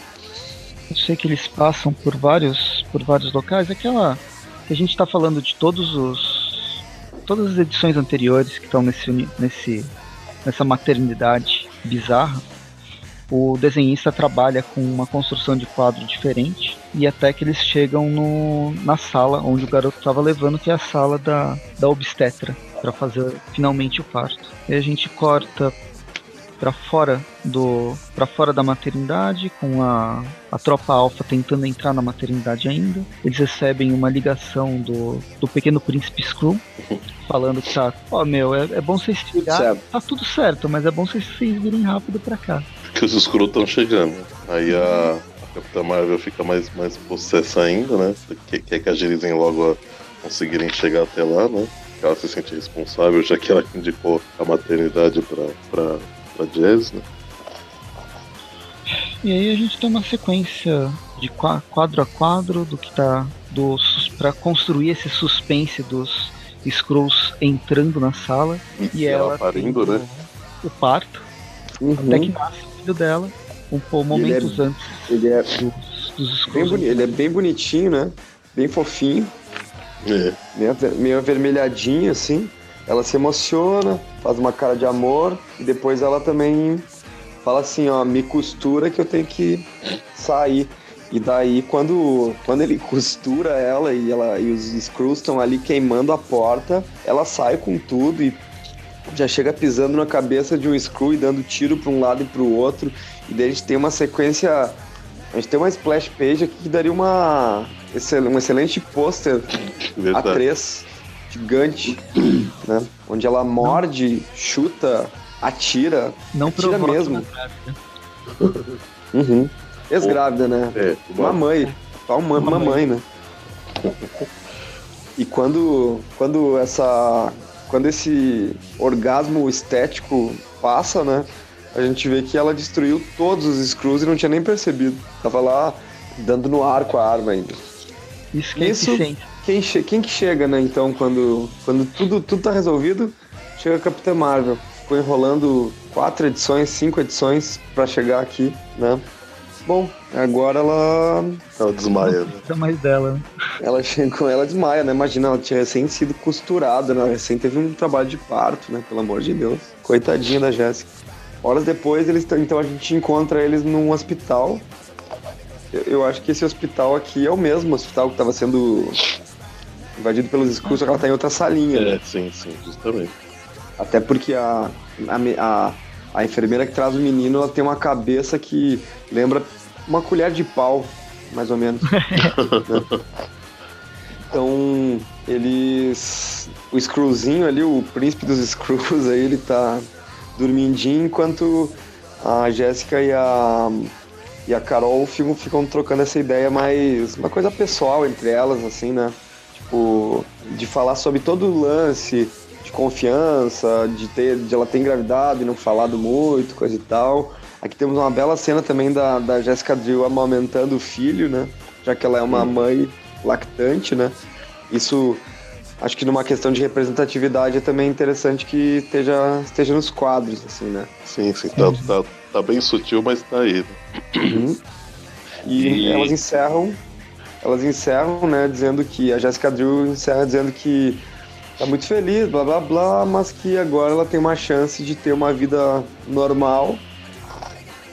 Eu sei que eles passam por vários, por vários locais. Aquela que a gente está falando de todos os todas as edições anteriores que estão nesse, nesse nessa maternidade bizarra o desenhista trabalha com uma construção de quadro diferente e até que eles chegam no, na sala onde o garoto estava levando, que é a sala da, da obstetra, para fazer finalmente o parto. E a gente corta para fora do para fora da maternidade com a, a tropa alfa tentando entrar na maternidade ainda eles recebem uma ligação do, do pequeno príncipe Skrull falando que tá ó oh, meu é, é bom vocês chegar tá tudo certo mas é bom vocês, vocês virem rápido para cá que os Skrulls estão chegando. Aí a, a Capitã Marvel fica mais, mais possessa ainda, né? Quer, quer que agilizem logo a conseguirem chegar até lá, né? Que ela se sente responsável, já que ela indicou a maternidade pra, pra, pra Jazz, né? E aí a gente tem uma sequência de quadro a quadro do que tá do para construir esse suspense dos Skrulls entrando na sala e, e ela, ela parindo, né? O parto. Uhum. Até que nasce filho dela, um pouco momentos é, antes ele é, dos, dos bem Ele é bem bonitinho, né? Bem fofinho. É. Meio, meio avermelhadinho, assim. Ela se emociona, faz uma cara de amor e depois ela também fala assim, ó, me costura que eu tenho que sair. E daí quando, quando ele [LAUGHS] costura ela e, ela e os Screws estão ali queimando a porta, ela sai com tudo e já chega pisando na cabeça de um Screw e dando tiro para um lado e para o outro. E daí a gente tem uma sequência. A gente tem uma splash page aqui que daria uma, um excelente pôster A3 gigante, né? Onde ela morde, chuta, atira. Não atira mesmo. uhum. Ex-grávida, né? É, uma mãe. Só uma, uma mãe, né? E quando, quando essa quando esse orgasmo estético passa, né? A gente vê que ela destruiu todos os Screws e não tinha nem percebido. Tava lá dando no ar com a arma ainda. Isso que é Isso, quem, quem que chega, né, então, quando, quando tudo, tudo tá resolvido, chega a Capitã Marvel. Ficou enrolando quatro edições, cinco edições para chegar aqui, né? Bom, agora ela. Ela desmaia. Não precisa mais dela, né? Ela chega ela desmaia, né? Imagina, ela tinha recém sido costurada, né? Ela recém teve um trabalho de parto, né? Pelo amor de Deus. Coitadinha da Jéssica. Horas depois, eles então a gente encontra eles num hospital. Eu, eu acho que esse hospital aqui é o mesmo hospital que estava sendo invadido pelos escuros, só que ela tá em outra salinha. É, né? sim, sim, justamente. Até porque a, a, a a enfermeira que traz o menino, ela tem uma cabeça que lembra uma colher de pau, mais ou menos. [LAUGHS] Então, eles. O Screwzinho ali, o príncipe dos Screws aí, ele tá dormindinho, enquanto a Jéssica e a. E a Carol ficam, ficam trocando essa ideia mais. Uma coisa pessoal entre elas, assim, né? Tipo, de falar sobre todo o lance de confiança, de ter, de ela ter engravidado e não falado muito, coisa e tal. Aqui temos uma bela cena também da, da Jessica Drill amamentando o filho, né? Já que ela é uma mãe lactante, né? Isso acho que numa questão de representatividade é também interessante que esteja, esteja nos quadros, assim, né? Sim, sim, tá, tá, tá bem sutil, mas tá aí. Né? Uhum. E, e, elas encerram, elas encerram, né, dizendo que a Jessica Drew encerra dizendo que tá muito feliz, blá blá blá, mas que agora ela tem uma chance de ter uma vida normal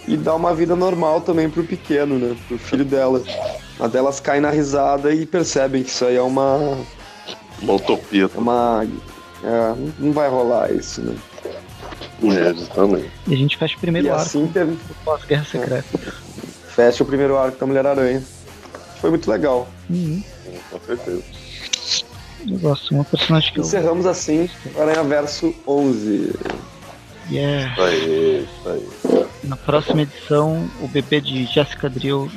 e dar uma vida normal também pro pequeno, né, pro filho dela. Mas delas caem na risada e percebem que isso aí é uma uma utopia. Uma. É, não vai rolar isso, né? É, justamente. E a gente fecha o primeiro e arco assim teve... pós-Guerra Secreta. Fecha o primeiro arco da Mulher-Aranha. Foi muito legal. Uhum. Com certeza. Eu gosto, uma personagem que Encerramos eu... assim Aranha Verso 11. Yeah. Isso aí, isso aí. Na próxima edição, o bebê de Jessica Drill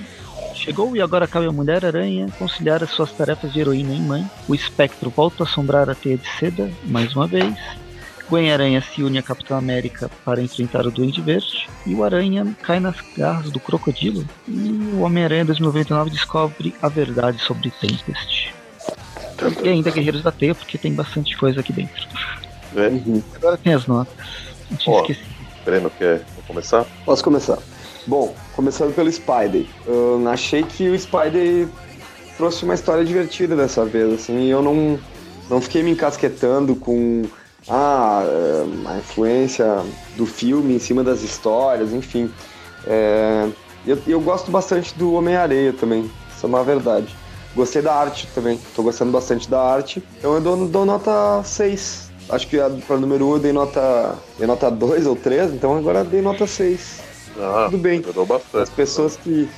chegou e agora cabe a Mulher-Aranha conciliar as suas tarefas de heroína e mãe. O espectro volta a assombrar a teia de seda mais uma vez. Gwen-Aranha se une a Capitão América para enfrentar o Duende Verde. E o Aranha cai nas garras do Crocodilo. E o Homem-Aranha 2099 descobre a verdade sobre Tempest. E ainda Guerreiros da Teia, porque tem bastante coisa aqui dentro. É. Agora tem as notas. Eu tinha esquecido. Breno, quer começar? Posso começar. Bom, começando pelo Spider. Eu achei que o Spider trouxe uma história divertida dessa vez, assim, e eu não, não fiquei me encasquetando com ah, é, a influência do filme em cima das histórias, enfim. É, eu, eu gosto bastante do Homem-Areia também, isso é uma verdade. Gostei da arte também, tô gostando bastante da arte, então eu dou, dou nota 6. Acho que para número 1 eu dei nota, dei nota 2 ou 3, então agora dei nota 6. Ah, Tudo bem. Bastante, as pessoas que.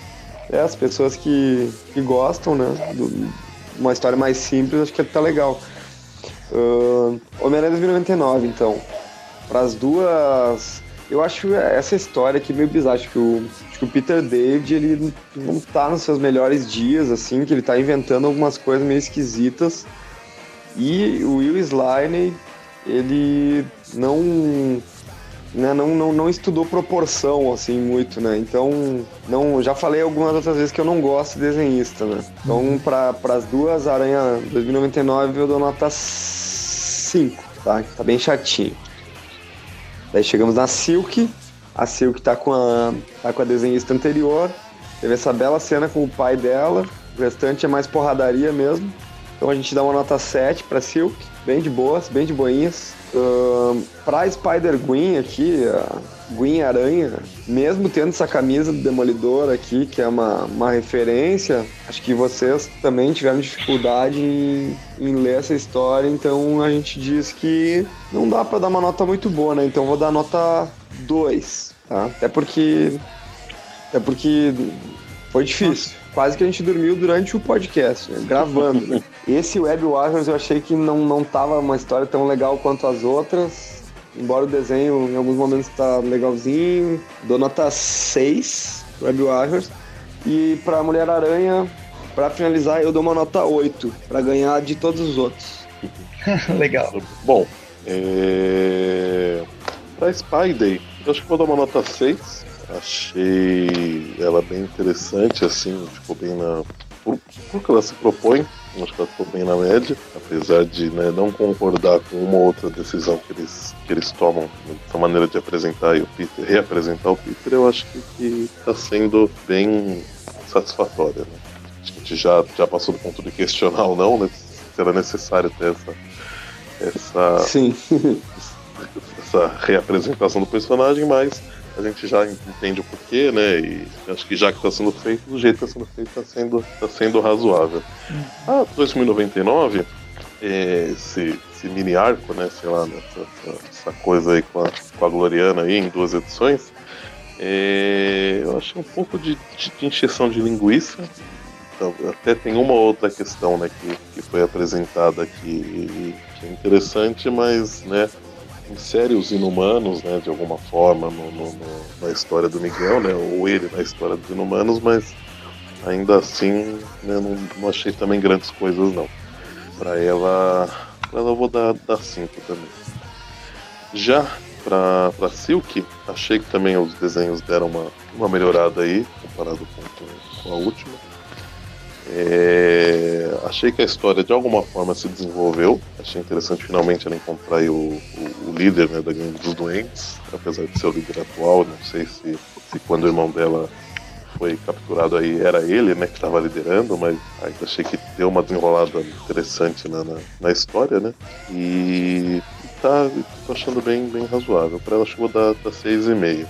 É, as pessoas que, que gostam, né? Do, uma história mais simples, acho que tá legal. Homem-Aranha 2099, então. Para as duas. Eu acho essa história aqui meio bizarra. Acho que o, acho que o Peter David ele não tá nos seus melhores dias, assim, que ele tá inventando algumas coisas meio esquisitas. E o Will Sliney, ele não né, não, não, não estudou proporção assim muito, né? Então, não, já falei algumas outras vezes que eu não gosto de desenhista, né? Então, uhum. para as duas Aranha 2099 eu dou nota 5, tá? Tá bem chatinho. Daí chegamos na Silk. A Silk tá com a tá com a desenhista anterior. Teve essa bela cena com o pai dela. O restante é mais porradaria mesmo. Então a gente dá uma nota 7 para Silk, bem de boas, bem de boinhas. Uh, pra Spider-Gwen aqui, a Gwen Aranha, mesmo tendo essa camisa do Demolidor aqui, que é uma, uma referência, acho que vocês também tiveram dificuldade em, em ler essa história, então a gente diz que não dá para dar uma nota muito boa, né? Então vou dar nota 2, tá? Até porque. Até porque foi difícil quase que a gente dormiu durante o podcast, né? gravando. Né? [LAUGHS] Esse Web Warriors eu achei que não, não tava uma história tão legal quanto as outras. Embora o desenho em alguns momentos tá legalzinho. Dou nota 6, Web Warriors. E pra Mulher-Aranha, para finalizar, eu dou uma nota 8, para ganhar de todos os outros. [LAUGHS] Legal. Bom, é... pra Spidey, eu acho que vou dar uma nota 6 Achei ela bem interessante, assim, ficou bem na. Por, por que ela se propõe, acho que ela ficou bem na média, apesar de né, não concordar com uma ou outra decisão que eles, que eles tomam, essa maneira de apresentar o Peter, reapresentar o Peter, eu acho que está sendo bem satisfatória. Né? Acho que a gente já, já passou do ponto de questionar ou não, né, se era necessário ter essa. essa Sim. [LAUGHS] essa reapresentação do personagem, mas a gente já entende o porquê, né? E acho que já que está sendo feito, do jeito que está sendo feito, está sendo, tá sendo razoável. Uhum. Ah, 2099, é, esse, esse mini arco, né? Sei lá, essa, essa coisa aí com a, com a Gloriana aí em duas edições, é, eu achei um pouco de, de, de encheção de linguiça. Então, até tem uma outra questão né, que, que foi apresentada aqui que é interessante, mas né, insere os inumanos, né, de alguma forma, no, no, no, na história do Miguel, né, ou ele na história dos inumanos, mas ainda assim né, não, não, achei também grandes coisas não. Para ela, ela eu vou dar 5 também. Já para Silk, achei que também os desenhos deram uma, uma melhorada aí, comparado com, com a última. É, achei que a história de alguma forma se desenvolveu. Achei interessante finalmente ela encontrar o, o, o, líder né, da gangue dos doentes, apesar de ser o líder atual. Não sei se, se quando o irmão dela foi capturado aí era ele né, que estava liderando, mas ainda achei que deu uma desenrolada interessante na, na, na história, né? E tá, tô achando bem, bem razoável. Para ela chegou da, da 6,5.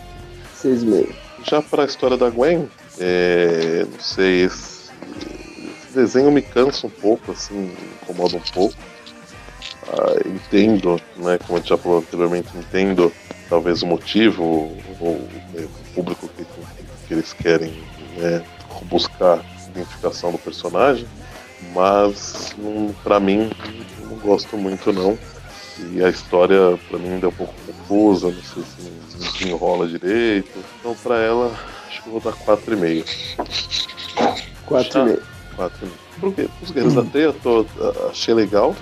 6,5. Já para a história da Gwen, é, não sei, esse, desenho me cansa um pouco, assim, incomoda um pouco. Ah, entendo, né, como a gente já falou anteriormente, entendo talvez o motivo ou né, o público que, que eles querem né, buscar identificação do personagem, mas para mim não gosto muito não. E a história para mim ainda é um pouco confusa, não sei se não, se enrola direito. Então para ela acho que vou dar 4,5. 4,5. 4,5. Porque os Guerreiros da Teia tô, achei legal.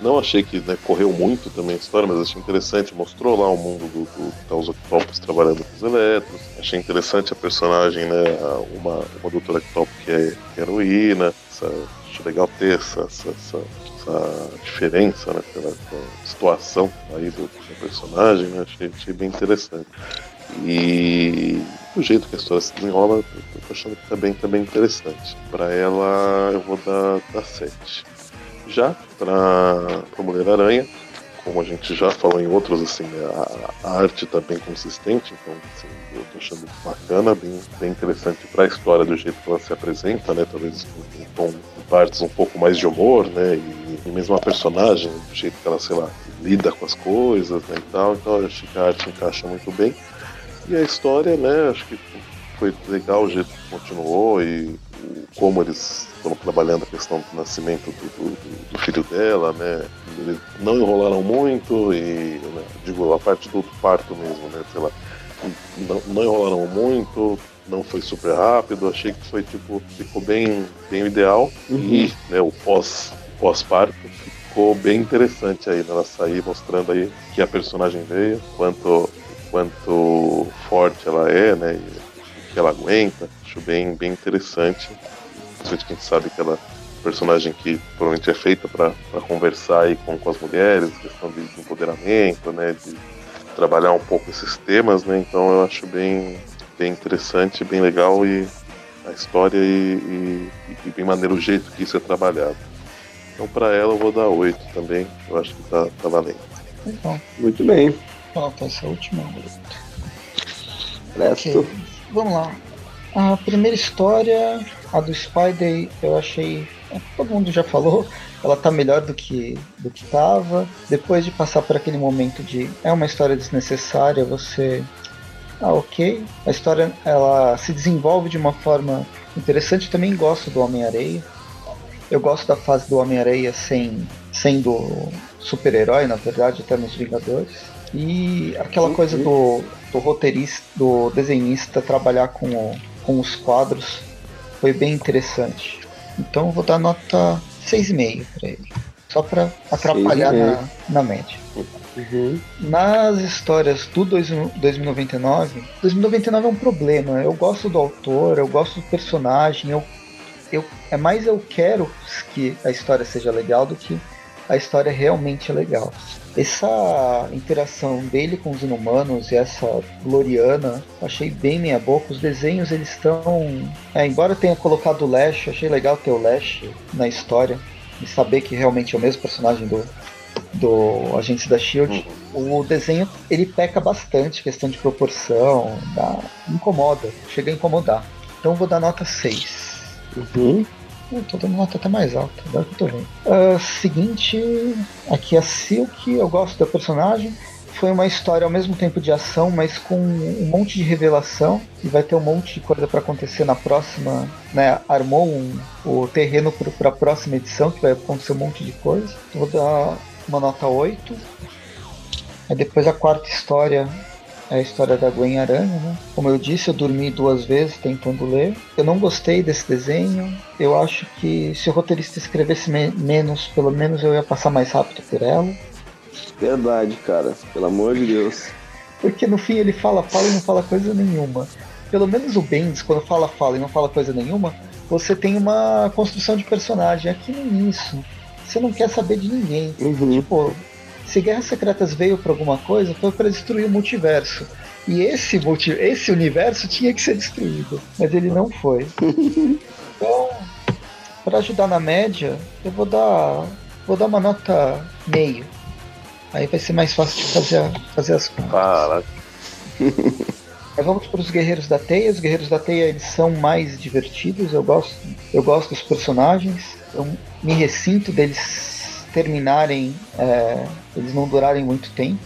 Não achei que né, correu muito também a história, mas achei interessante. Mostrou lá o mundo do, do tá Octopus trabalhando com os elétrons. Achei interessante a personagem, né? Uma, uma doutora Octopus que é, é heroína. Essa, legal ter essa, essa, essa, essa diferença, né? Pela, pela situação aí do, do personagem, né? Achei, achei bem interessante. E do jeito que a história se desenrola, eu tô achando que tá bem, tá bem interessante. Para ela, eu vou dar, dar 7. Já para Mulher-Aranha, como a gente já falou em outros, assim, né, a, a, arte tá bem consistente, então assim, eu tô achando bacana, bem, bem interessante para a história do jeito que ela se apresenta, né? Talvez tom em partes um pouco mais de humor, né? E, e mesmo a personagem, do jeito que ela, sei lá, lida com as coisas né, e tal, então eu acho que a arte encaixa muito bem. E a história, né, acho que foi legal o jeito que continuou e como eles estão trabalhando a questão do nascimento do, do, do filho dela, né? Eles não enrolaram muito e, né, digo, a parte do parto mesmo, né? Sei lá, não, não enrolaram muito, não foi super rápido, achei que foi tipo, ficou bem, bem ideal. Uhum. E né, o pós, pós-parto ficou bem interessante aí, né? Ela sair mostrando aí que a personagem veio, quanto quanto forte ela é, né? E o que ela aguenta. Acho bem, bem interessante. Principalmente que a gente sabe que ela é personagem que provavelmente é feita para conversar aí com, com as mulheres, questão de, de empoderamento, né? De trabalhar um pouco esses temas, né? Então eu acho bem, bem interessante, bem legal e a história e, e, e bem maneiro o jeito que isso é trabalhado. Então para ela eu vou dar 8 também, eu acho que tá, tá valendo. Muito bem. Falta essa última Presto. Okay. Vamos lá. A primeira história, a do Spider, eu achei. Todo mundo já falou, ela tá melhor do que do que tava. Depois de passar por aquele momento de é uma história desnecessária, você ah, ok. A história ela se desenvolve de uma forma interessante. Eu também gosto do Homem-Areia. Eu gosto da fase do Homem-Areia sem sendo super-herói, na verdade, até nos Vingadores. E aquela uhum. coisa do, do roteirista, do desenhista trabalhar com, o, com os quadros foi bem interessante. Então eu vou dar nota 6,5 para ele. Só para atrapalhar na, na média. Uhum. Nas histórias do 2099, 2099 é um problema. Eu gosto do autor, eu gosto do personagem, eu, eu, é mais eu quero que a história seja legal do que a história realmente é legal essa interação dele com os inumanos e essa Gloriana, achei bem meia boca. Os desenhos eles estão. É, embora tenha colocado o Lash, achei legal ter o Lash na história e saber que realmente é o mesmo personagem do, do Agentes da Shield. Uhum. O desenho ele peca bastante, questão de proporção, dá, incomoda, chega a incomodar. Então vou dar nota 6. Uhum. Eu tô dando nota até mais alta, agora que eu tô vendo. Uh, seguinte, aqui a Silk, eu gosto da personagem. Foi uma história ao mesmo tempo de ação, mas com um monte de revelação. E vai ter um monte de coisa para acontecer na próxima. Né? Armou um, o terreno para a próxima edição, que vai acontecer um monte de coisa. Vou dar uma nota 8. Aí depois a quarta história é a história da Gwen Aranha, né? Como eu disse, eu dormi duas vezes tentando ler. Eu não gostei desse desenho. Eu acho que se o roteirista escrevesse me menos, pelo menos eu ia passar mais rápido por ela. Verdade, cara. Pelo amor de Deus. Porque no fim ele fala, fala e não fala coisa nenhuma. Pelo menos o Bendis, quando fala, fala e não fala coisa nenhuma, você tem uma construção de personagem. Aqui no início, você não quer saber de ninguém. Uhum. Tipo, se Guerras Secretas veio para alguma coisa, foi para destruir o multiverso. E esse, multi esse universo tinha que ser destruído, mas ele não foi. [LAUGHS] Então, para ajudar na média, eu vou dar, vou dar uma nota meio. Aí vai ser mais fácil de fazer, fazer as contas. Caraca. [LAUGHS] Aí vamos para os Guerreiros da Teia. Os Guerreiros da Teia eles são mais divertidos. Eu gosto, eu gosto dos personagens. Eu me ressinto deles terminarem, é, eles não durarem muito tempo.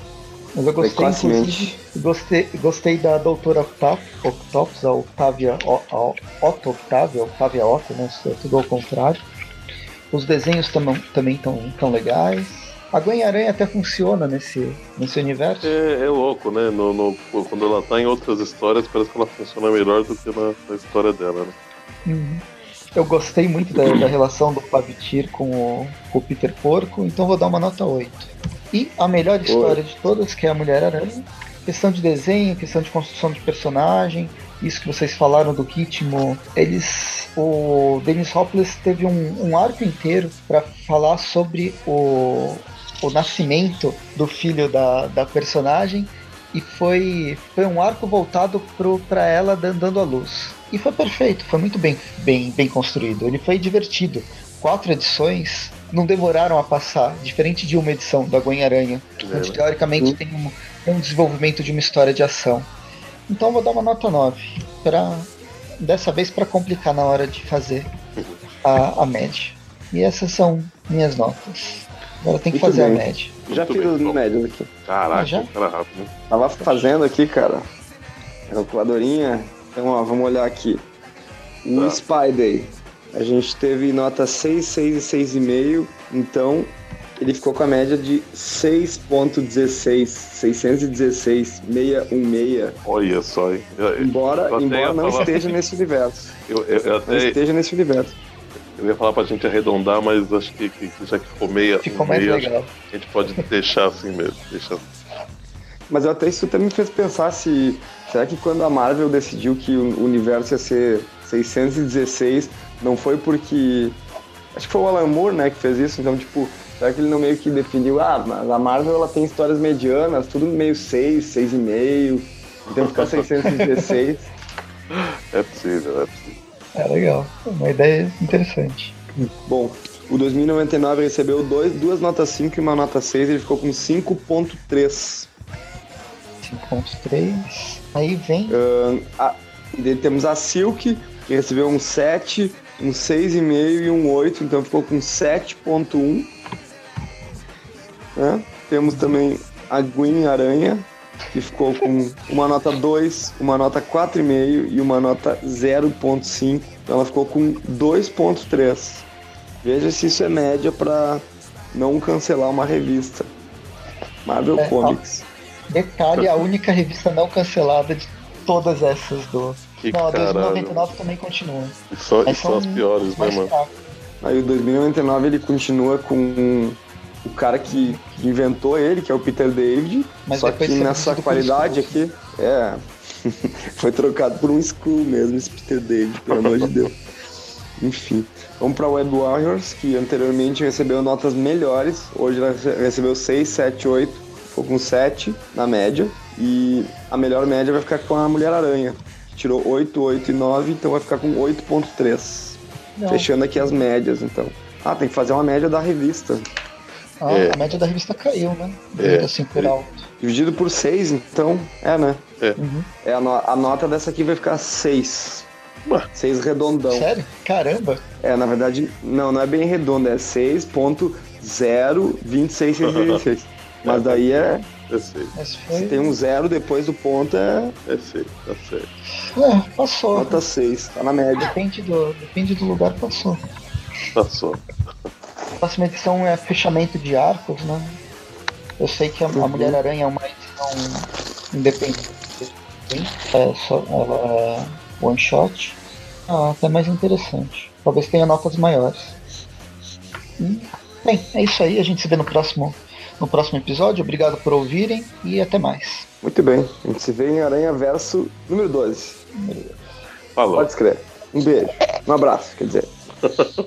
Mas eu gostei, inclusive, gostei, gostei da Doutora Octop, Octopus, a Octavia, o, a Otto Octavia, Octavia Otto, né? isso é tudo ao contrário. Os desenhos tam, também estão tão legais. A Gwen-Aranha até funciona nesse, nesse universo. É, é louco, né? No, no- quando ela tá em outras histórias, parece que ela funciona melhor do que na, na história dela, né? Uhum. Eu gostei muito da, da relação do Pavitir com o, com o Peter Porco, então vou dar uma nota 8. E a melhor história de todas, que é a Mulher-Aranha, questão de desenho, questão de construção de personagem, isso que vocês falaram do ritmo, eles. O Dennis Hopeless teve um, um arco inteiro para falar sobre o, o nascimento do filho da, da personagem e foi, foi um arco voltado para ela dan- dando a luz. E foi perfeito, foi muito bem, bem, bem construído. Ele foi divertido. Quatro edições não demoraram a passar, diferente de uma edição da Gwen-Aranha, É, onde teoricamente tem um, um desenvolvimento de uma história de ação. Então eu vou dar uma nota 9, pra, dessa vez para complicar na hora de fazer a, a média. E essas são minhas notas. Agora tem que fazer a bem. média. Já Muito fiz bem, os bom. médios aqui. Caraca, Ah, já? cara rápido, né? Tava fazendo aqui, cara. Calculadorinha. Então, ó, vamos olhar aqui. O Tá. Spy Day. A gente teve nota 6, 6 e 6,5. Então, ele ficou com a média de 6.16. 616, 616. Olha só, hein? Embora, embora não esteja nesse universo. eu, eu- eu Não até esteja nesse universo. Eu ia falar pra gente arredondar, mas acho que, que- que já que ficou meia, Ficou mais meia, legal. a gente pode [LAUGHS] deixar assim mesmo. Deixa... Mas até isso até me fez pensar se. Será que quando a Marvel decidiu que o universo ia ser 616, não foi porque. Acho que foi o Alan Moore, né, que fez isso, então, tipo, será que ele não meio que definiu, ah, mas a Marvel ela tem histórias medianas, tudo meio 6, 6,5, então ficar [LAUGHS] 616. É possível, é possível. É legal, uma ideia interessante. Bom, o 2099 recebeu dois, duas notas 5 e uma nota 6, ele ficou com 5.3. 5.3. Aí vem. Ahn, a- e temos a Silk, que recebeu um 7, um 6,5 e um 8, então ficou com 7.1. né? Temos também a Gwen Aranha, que ficou com uma nota 2, uma nota 4,5 e uma nota 0.5. Então ela ficou com 2.3. Veja se isso é média para não cancelar uma revista. Marvel É, Comics. Detalhe, a única revista não cancelada de todas essas do. Que não, a caralho. 2099 também continua. E só, e só as piores, né, mano? Aí o 2099 ele continua com o cara que inventou ele, que é o Peter David. Mas só que nessa qualidade aqui, é. [LAUGHS] foi trocado por um Skrull mesmo, esse Peter David, pelo amor de Deus. Enfim. Vamos pra Web Warriors, que anteriormente recebeu notas melhores. Hoje recebeu 6, 7, 8. Ficou com 7 na média. E a melhor média vai ficar com a Mulher-Aranha. que Tirou 8, 8 e 9, então vai ficar com 8.3. Não. Fechando aqui as médias, então. Ah, tem que fazer uma média da revista. Ah, É. A média da revista caiu, né? É. Assim por alto. Dividido por 6, então, é, né? Uhum. É, a, no- a nota dessa aqui vai ficar 6. Ué. 6 redondão. Sério? Caramba! É, na verdade, não, não é bem redondo, é 6.026666. Mas daí é. Sei, Mas Se tem um zero depois do ponto, é eu sei, tá certo. É, passou. nota 6, tá na média. Depende do, depende do lugar, passou. A próxima edição é fechamento de arcos, né? Eu sei que a, a Uhum. Mulher-Aranha é uma edição independente. É só, ela é one shot. Ah, até mais interessante. Talvez tenha notas maiores. Hum, Bem, é isso aí. A gente se vê no próximo, no próximo episódio. Obrigado por ouvirem e até mais. Muito bem. A gente se vê em Aranha Verso número 12. Falou. Pode escrever. Um beijo. Um abraço, quer dizer. [LAUGHS]